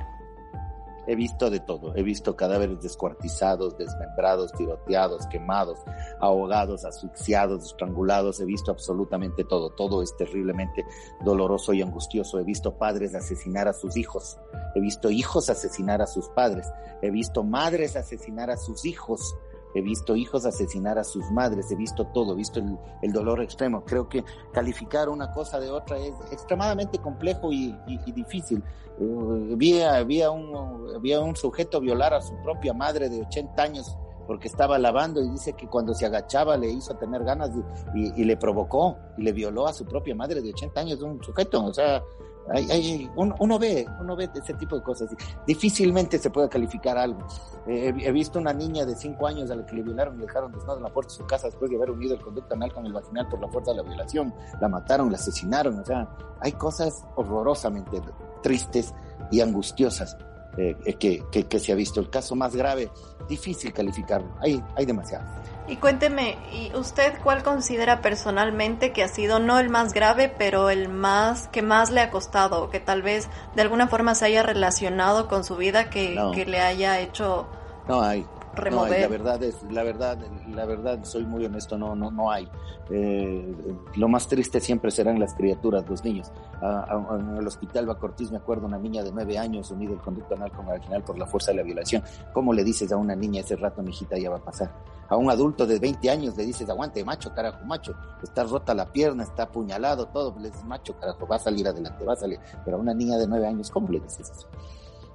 He visto de todo. He visto cadáveres descuartizados, desmembrados, tiroteados, quemados, ahogados, asfixiados, estrangulados. He visto absolutamente todo. Todo es terriblemente doloroso y angustioso. He visto padres asesinar a sus hijos. He visto hijos asesinar a sus padres. He visto madres asesinar a sus hijos he visto hijos asesinar a sus madres, he visto todo, he visto el, dolor extremo. Creo que calificar una cosa de otra es extremadamente complejo y, difícil. Uh, vi, había, un, había un sujeto violar a su propia madre de 80 años porque estaba lavando y dice que cuando se agachaba le hizo tener ganas y, y, le provocó y le violó a su propia madre de 80 años, un sujeto, o sea, hay, uno, ve, uno ve ese tipo de cosas. Difícilmente se puede calificar algo. he visto una niña de 5 años a la que le violaron y dejaron desnuda en la puerta de su casa después de haber unido el conducto anal con el vaginal por la fuerza de la violación. La mataron, la asesinaron. O sea, hay cosas horrorosamente tristes y angustiosas eh, que, que, se ha visto. El caso más grave, difícil calificarlo. Hay, hay demasiado. Y cuénteme, ¿y usted cuál considera personalmente que ha sido no el más grave, pero el más que más le ha costado, que tal vez de alguna forma se haya relacionado con su vida, que, que le haya hecho no hay. Remover. la verdad es, la verdad, la verdad, soy muy honesto, no, no, no hay. Eh, lo más triste siempre serán las criaturas, los niños. en el hospital Bacortiz me acuerdo una niña de nueve años unida al conducto anal con marginal por la fuerza de la violación. ¿Cómo le dices a una niña ese rato, mi hijita, ya va a pasar? A un adulto de 20 años le dices, aguante, macho, carajo, macho, está rota la pierna, está apuñalado, todo, le dices, macho, carajo, va a salir adelante, va a salir. Pero a una niña de nueve años, ¿cómo le dices eso?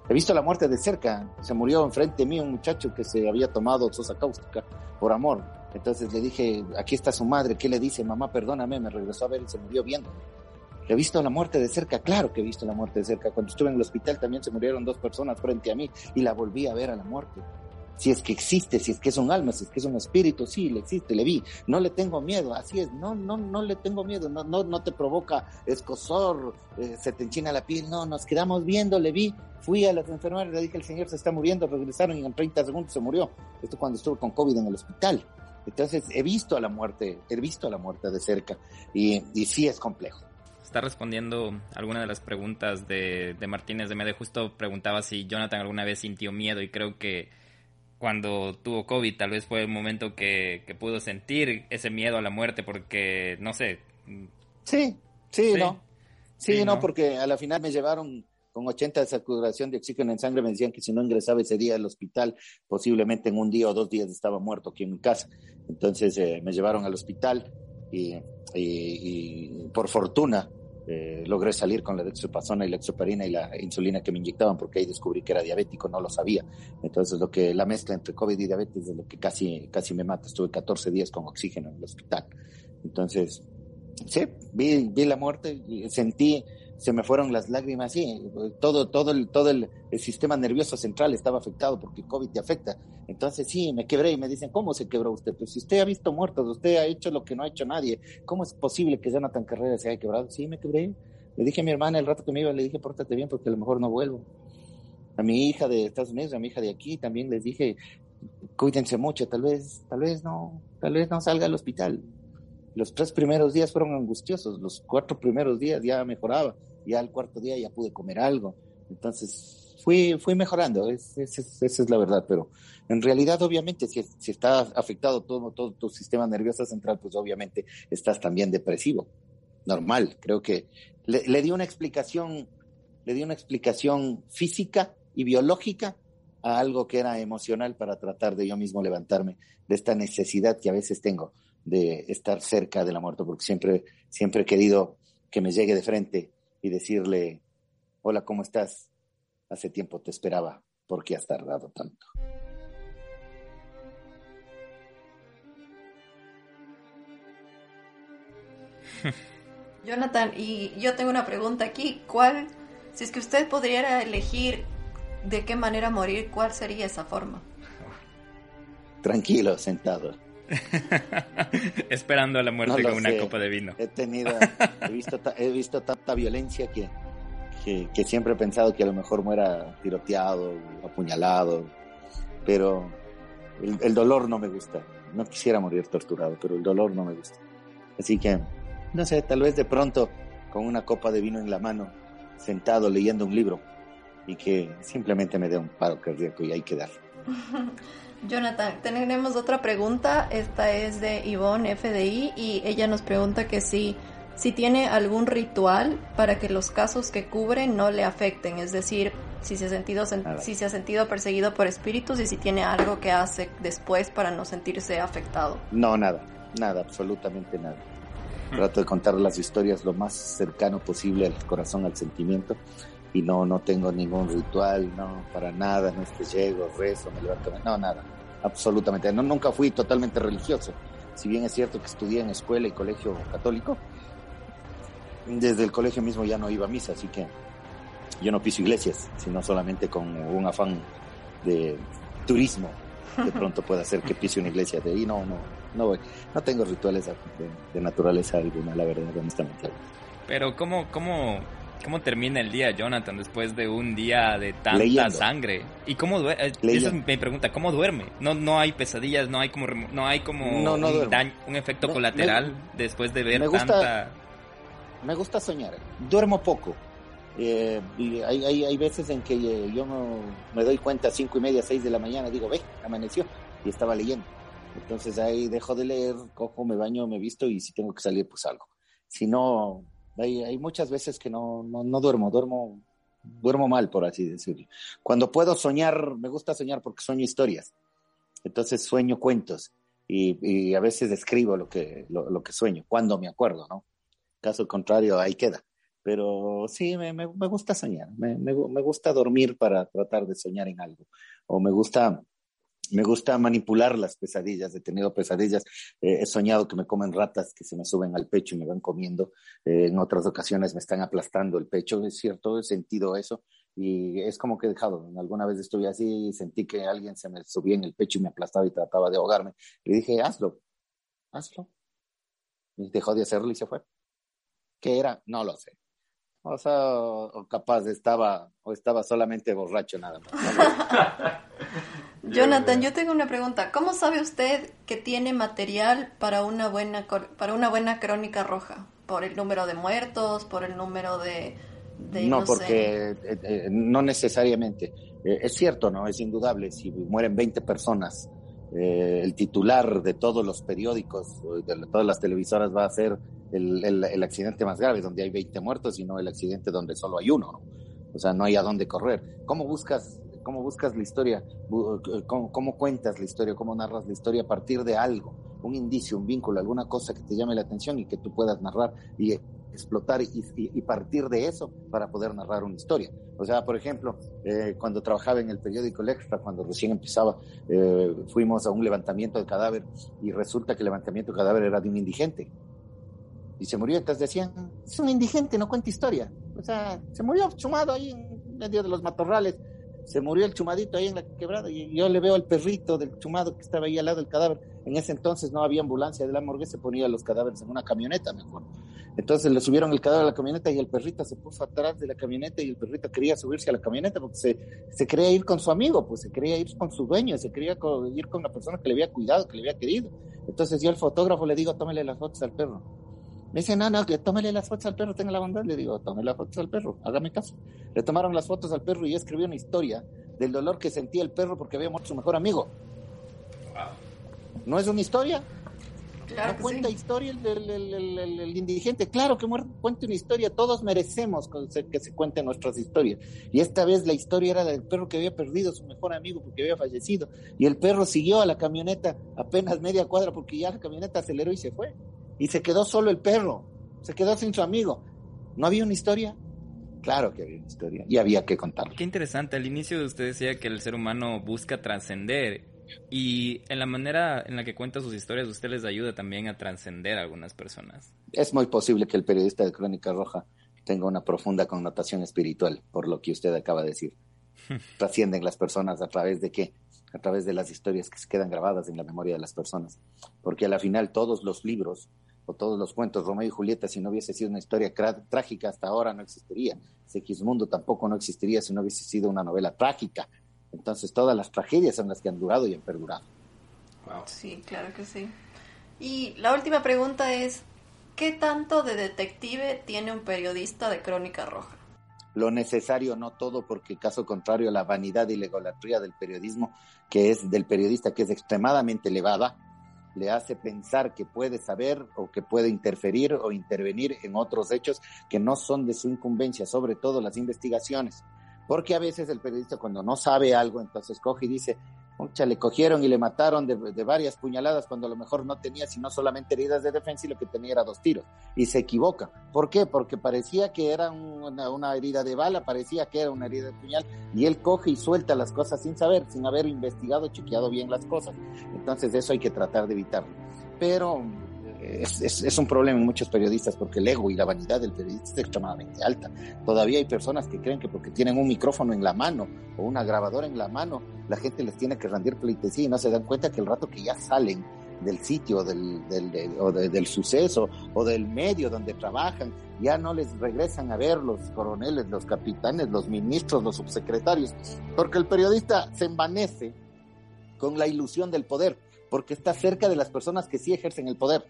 He visto la muerte de cerca. Se murió enfrente de mí un muchacho que se había tomado sosa cáustica por amor. Entonces le dije, aquí está su madre. ¿Qué le dice? Mamá, perdóname. Me regresó a ver y se murió viendo. He visto la muerte de cerca, claro que he visto la muerte de cerca. Cuando estuve en el hospital también se murieron dos personas frente a mí y la volví a ver a la muerte si es que existe, si es que es un alma, si es que es un espíritu, sí, le existe, le vi, no le tengo miedo, así es, no, no, no le tengo miedo, no, no, no te provoca escosor, eh, se te enchina la piel, no, nos quedamos viendo, le vi, fui a las enfermeras, le dije, el señor se está muriendo, regresaron y en 30 segundos se murió, esto cuando estuvo con COVID en el hospital. Entonces he visto a la muerte, he visto a la muerte de cerca. Y, y sí es complejo. Está respondiendo alguna de las preguntas de, de Martínez de Mede. Justo preguntaba si Jonathan alguna vez sintió miedo y creo que cuando tuvo COVID, tal vez fue el momento que, pudo sentir ese miedo a la muerte, porque, no sé. Sí, sí, no. Sí, no, porque a la final me llevaron con 80 de saturación de oxígeno en sangre, me decían que si no ingresaba ese día al hospital, posiblemente en un día o dos días estaba muerto aquí en mi casa. Entonces eh, me llevaron al hospital y, y por fortuna eh, logré salir con la dextrosapazona y la exoparina y la insulina que me inyectaban porque ahí descubrí que era diabético, no lo sabía. Entonces lo que la mezcla entre COVID y diabetes es lo que casi, casi me mata. Estuve 14 días con oxígeno en el hospital. Entonces, sí, vi, vi la muerte, sentí se me fueron las lágrimas, sí, todo, todo, el, todo el, sistema nervioso central estaba afectado porque el COVID te afecta. Entonces sí, me quebré y me dicen, ¿cómo se quebró usted? Pues si usted ha visto muertos, usted ha hecho lo que no ha hecho nadie, ¿cómo es posible que Jonathan Carrera se haya quebrado? Sí, me quebré. Le dije a mi hermana el rato que me iba, le dije, pórtate bien porque a lo mejor no vuelvo. A mi hija de Estados Unidos, a mi hija de aquí, también les dije, cuídense mucho, tal vez, tal vez no, tal vez no salga al hospital. Los tres primeros días fueron angustiosos, los cuatro primeros días ya mejoraba ya el cuarto día ya pude comer algo. Entonces fui, fui mejorando, esa es, la verdad, pero en realidad obviamente si, si está afectado todo, todo tu sistema nervioso central, pues obviamente estás también depresivo. Normal, creo que le, le di una explicación, le di una explicación física y biológica a algo que era emocional para tratar de yo mismo levantarme de esta necesidad que a veces tengo de estar cerca de la muerte, porque siempre, siempre he querido que me llegue de frente y decirle, hola, ¿cómo estás? Hace tiempo te esperaba, ¿por qué has tardado tanto? Jonathan, y yo tengo una pregunta aquí. ¿Cuál, si es que usted pudiera elegir de qué manera morir, cuál sería esa forma? Tranquilo, sentado. Esperando a la muerte con una copa de vino. He tenido, he visto, he visto tanta violencia que, que, siempre he pensado que a lo mejor muera tiroteado, apuñalado, pero el, dolor no me gusta. No quisiera morir torturado, pero el dolor no me gusta. Así que, no sé, tal vez de pronto con una copa de vino en la mano, sentado leyendo un libro y que simplemente me dé un paro cardíaco y hay que dar. Jonathan, tenemos otra pregunta. Esta es de Yvonne FDI y ella nos pregunta que si, si tiene algún ritual para que los casos que cubre no le afecten, es decir, si se, ha sentido, si se ha sentido perseguido por espíritus y si tiene algo que hace después para no sentirse afectado. No, nada, nada, absolutamente nada. Trato de contar las historias lo más cercano posible al corazón, al sentimiento y no, no tengo ningún ritual, no, para nada, no es que llego, rezo, me levanto, no, nada, absolutamente, no, nunca fui totalmente religioso, si bien es cierto que estudié en escuela y colegio católico, desde el colegio mismo ya no iba a misa, así que yo no piso iglesias, sino solamente con un afán de turismo, de pronto puede hacer que pise una iglesia, de ahí no, no, no voy, no tengo rituales de, de naturaleza alguna, la verdad, honestamente. Pero ¿cómo, cómo ¿Cómo termina el día, Jonathan, después de un día de tanta sangre? ¿Y cómo duerme? Eh, esa es mi pregunta, ¿cómo duerme? No, no hay pesadillas, no hay como, no hay como un, daño, un, efecto colateral después de ver me gusta, Me gusta soñar. Duermo poco, Eh, y hay, hay, hay, veces en que eh, yo no, me doy cuenta a cinco y media, seis de la mañana, digo, ve, amaneció, y estaba leyendo. Entonces ahí dejo de leer, cojo, me baño, me visto y si tengo que salir, pues salgo. Si no, hay, hay muchas veces que no, no, no duermo, duermo, duermo mal, por así decirlo. Cuando puedo soñar, me gusta soñar porque sueño historias. Entonces sueño cuentos y, y a veces escribo lo que, lo, lo, que sueño, cuando me acuerdo, ¿no? Caso contrario, ahí queda. Pero sí, me, me, me gusta soñar, me, me, gusta dormir para tratar de soñar en algo. O me gusta me gusta manipular las pesadillas, he tenido pesadillas, eh, he soñado que me comen ratas que se me suben al pecho y me van comiendo, eh, en otras ocasiones me están aplastando el pecho, es cierto, he sentido eso y es como que he dejado, alguna vez estuve así y sentí que alguien se me subía en el pecho y me aplastaba y trataba de ahogarme, y dije, hazlo, hazlo, y dejó de hacerlo y se fue. ¿Qué era? No lo sé. O sea, o capaz estaba, o estaba solamente borracho nada más. Jonathan, yo tengo una pregunta. ¿Cómo sabe usted que tiene material para una buena para una buena crónica roja? ¿Por el número de muertos? ¿Por el número de, no, porque eh, eh, no necesariamente. Eh, es cierto, ¿no? Es indudable. Si mueren 20 personas, el titular de todos los periódicos, de todas las televisoras va a ser el, el, el, accidente más grave, donde hay 20 muertos, y no el accidente donde solo hay uno, ¿no? O sea, no hay a dónde correr. ¿Cómo buscas cómo buscas la historia, cómo, cuentas la historia, cómo narras la historia a partir de algo, un indicio, un vínculo, alguna cosa que te llame la atención y que tú puedas narrar y explotar y, partir de eso para poder narrar una historia. O sea, por ejemplo, eh, cuando trabajaba en el periódico El Extra, cuando recién empezaba, eh, fuimos a un levantamiento de cadáver y resulta que el levantamiento de cadáver era de un indigente. Y se murió, entonces decían, es un indigente, no cuenta historia. O sea, se murió chumado ahí en medio de los matorrales se murió el chumadito ahí en la quebrada y yo le veo al perrito del chumado que estaba ahí al lado del cadáver. En ese entonces no había ambulancia de la morgue, se ponía los cadáveres en una camioneta, me acuerdo. Entonces le subieron el cadáver a la camioneta y el perrito se puso atrás de la camioneta y el perrito quería subirse a la camioneta porque se, se quería ir con su amigo, pues se quería ir con su dueño, se quería ir con la persona que le había cuidado, que le había querido. Entonces yo al fotógrafo le digo, tómele las fotos al perro. Me dice, no, no, que tómele las fotos al perro, tenga la bondad. Le digo, tómele las fotos al perro, hágame caso. Le tomaron las fotos al perro y escribió una historia del dolor que sentía el perro porque había muerto su mejor amigo. ¿No es una historia? Claro no cuenta historia el, indigente. Claro que cuenta una historia. Todos merecemos que se cuenten nuestras historias. Y esta vez la historia era del perro que había perdido a su mejor amigo porque había fallecido. Y el perro siguió a la camioneta apenas media cuadra porque ya la camioneta aceleró y se fue y se quedó solo el perro, se quedó sin su amigo. ¿No había una historia? Claro que había una historia y había que contarla. Qué interesante, al inicio usted decía que el ser humano busca trascender y en la manera en la que cuenta sus historias usted les ayuda también a trascender a algunas personas. Es muy posible que el periodista de Crónica Roja tenga una profunda connotación espiritual, por lo que usted acaba de decir. Trascienden las personas a través de qué? A través de las historias que se quedan grabadas en la memoria de las personas. Porque a la final todos los libros o todos los cuentos Romeo y Julieta, si no hubiese sido una historia trágica hasta ahora no existiría. Mundo tampoco no existiría si no hubiese sido una novela trágica. Entonces todas las tragedias son las que han durado y han perdurado. Sí, claro que sí. Y la última pregunta es, ¿qué tanto de detective tiene un periodista de Crónica Roja? Lo necesario, no todo, porque caso contrario, la vanidad y la egolatría del periodismo, que es del periodista, que es extremadamente elevada, le hace pensar que puede saber o que puede interferir o intervenir en otros hechos que no son de su incumbencia, sobre todo las investigaciones. Porque a veces el periodista cuando no sabe algo, entonces coge y dice, Mucha, le cogieron y le mataron de, varias puñaladas cuando a lo mejor no tenía sino solamente heridas de defensa y lo que tenía era dos tiros. Y se equivoca. ¿Por qué? Porque parecía que era una, una, herida de bala, parecía que era una herida de puñal y él coge y suelta las cosas sin saber, sin haber investigado, chequeado bien las cosas. Entonces eso hay que tratar de evitarlo. Pero es, un problema en muchos periodistas porque el ego y la vanidad del periodista es extremadamente alta. Todavía hay personas que creen que porque tienen un micrófono en la mano o una grabadora en la mano, la gente les tiene que rendir pleitesía y no se dan cuenta que el rato que ya salen del sitio del, del, o del suceso o del medio donde trabajan, ya no les regresan a ver los coroneles, los capitanes, los ministros, los subsecretarios, porque el periodista se envanece con la ilusión del poder, porque está cerca de las personas que sí ejercen el poder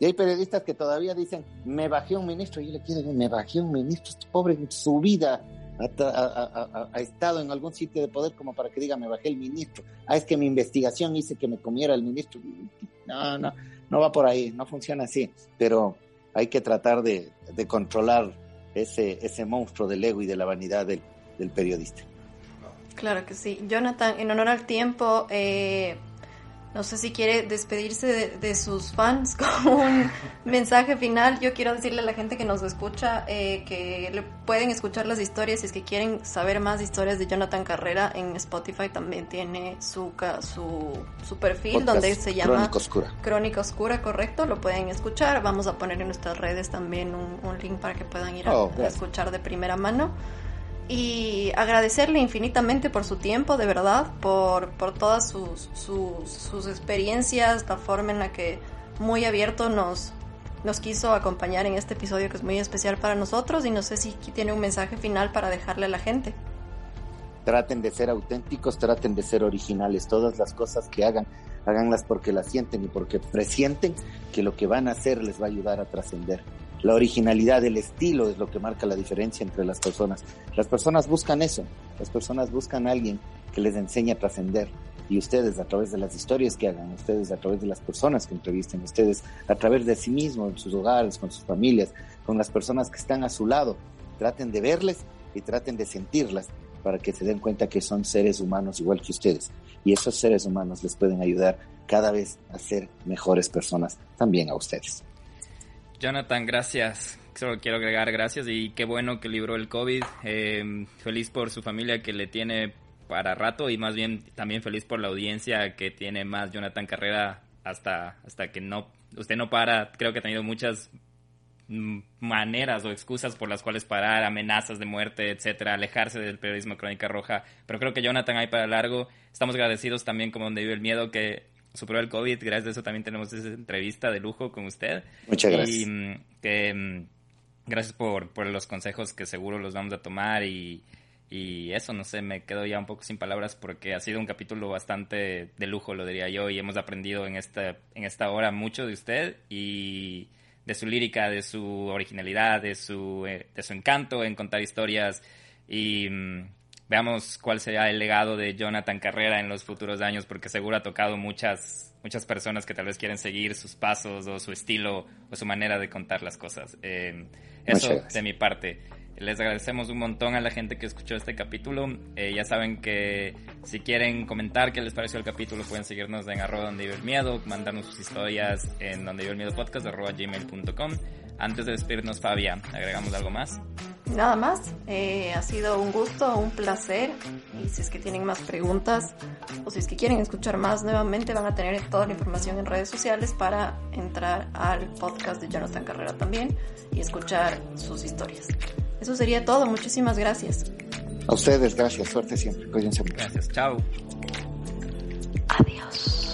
Y hay periodistas que todavía dicen, me bajé un ministro, y yo le quiero decir, me bajé un ministro, este pobre su vida ha, estado en algún sitio de poder como para que diga, me bajé el ministro. Ah, es que mi investigación hice que me comiera el ministro. No, no, no va por ahí, no funciona así. Pero hay que tratar de, controlar ese, ese monstruo del ego y de la vanidad del, del periodista. Claro que sí. Jonathan, en honor al tiempo, eh, no sé si quiere despedirse de, sus fans con un mensaje final. Yo quiero decirle a la gente que nos escucha eh, que le pueden escuchar las historias si es que quieren saber más historias de Jonathan Carrera en Spotify. También tiene su, su, su perfil donde se llama Crónica Oscura. Crónica Oscura, correcto. Lo pueden escuchar. Vamos a poner en nuestras redes también un, link para que puedan ir a oh, escuchar de primera mano y agradecerle infinitamente por su tiempo, de verdad, por, por todas sus, sus, experiencias, la forma en la que muy abierto nos, nos quiso acompañar en este episodio que es muy especial para nosotros y no sé si tiene un mensaje final para dejarle a la gente. Traten de ser auténticos, traten de ser originales, todas las cosas que hagan, háganlas porque las sienten y porque presienten que lo que van a hacer les va a ayudar a trascender la originalidad del estilo es lo que marca la diferencia entre las personas. Las personas buscan eso, las personas buscan alguien que les enseñe a trascender. Y ustedes, a través de las historias que hagan, ustedes, a través de las personas que entrevisten, ustedes, a través de sí mismos, en sus hogares, con sus familias, con las personas que están a su lado, traten de verles y traten de sentirlas para que se den cuenta que son seres humanos igual que ustedes. Y esos seres humanos les pueden ayudar cada vez a ser mejores personas también a ustedes. Jonathan, gracias. Solo quiero agregar gracias y qué bueno que libró el COVID. Em, feliz por su familia que le tiene para rato y más bien también feliz por la audiencia que tiene más Jonathan Carrera hasta, hasta que no, usted no para. Creo que ha tenido muchas mm, maneras o excusas por las cuales parar, amenazas de muerte, etcétera, alejarse del periodismo Crónica Roja. Pero creo que Jonathan hay para largo. Estamos agradecidos también como donde vive el miedo que superó el COVID, gracias a eso también tenemos esa entrevista de lujo con usted. Muchas gracias. Y mm, que, mm, gracias por, por los consejos que seguro los vamos a tomar y, y eso, no sé, me quedo ya un poco sin palabras porque ha sido un capítulo bastante de lujo, lo diría yo, y hemos aprendido en esta, en esta hora mucho de usted y de su lírica, de su originalidad, de su, eh, de su encanto en contar historias y mm, veamos cuál será el legado de Jonathan Carrera en los futuros años, porque seguro ha tocado muchas, muchas personas que tal vez quieren seguir sus pasos o su estilo o su manera de contar las cosas. Eh, eso de mi parte. Les agradecemos un montón a la gente que escuchó este capítulo. Eh, ya saben que si quieren comentar qué les pareció el capítulo, pueden seguirnos en arroba donde vive el miedo, mandarnos sus historias en donde vive el miedo podcast arroba gmail.com. Antes de despedirnos, Fabia, ¿agregamos algo más? Nada más, eh, ha sido un gusto, un placer. Y si es que tienen más preguntas o si es que quieren escuchar más nuevamente, van a tener toda la información en redes sociales para entrar al podcast de Jonathan Carrera también y escuchar sus historias. Eso sería todo, muchísimas gracias. A ustedes, gracias, suerte siempre, cuídense mucho. Gracias, chao. Adiós.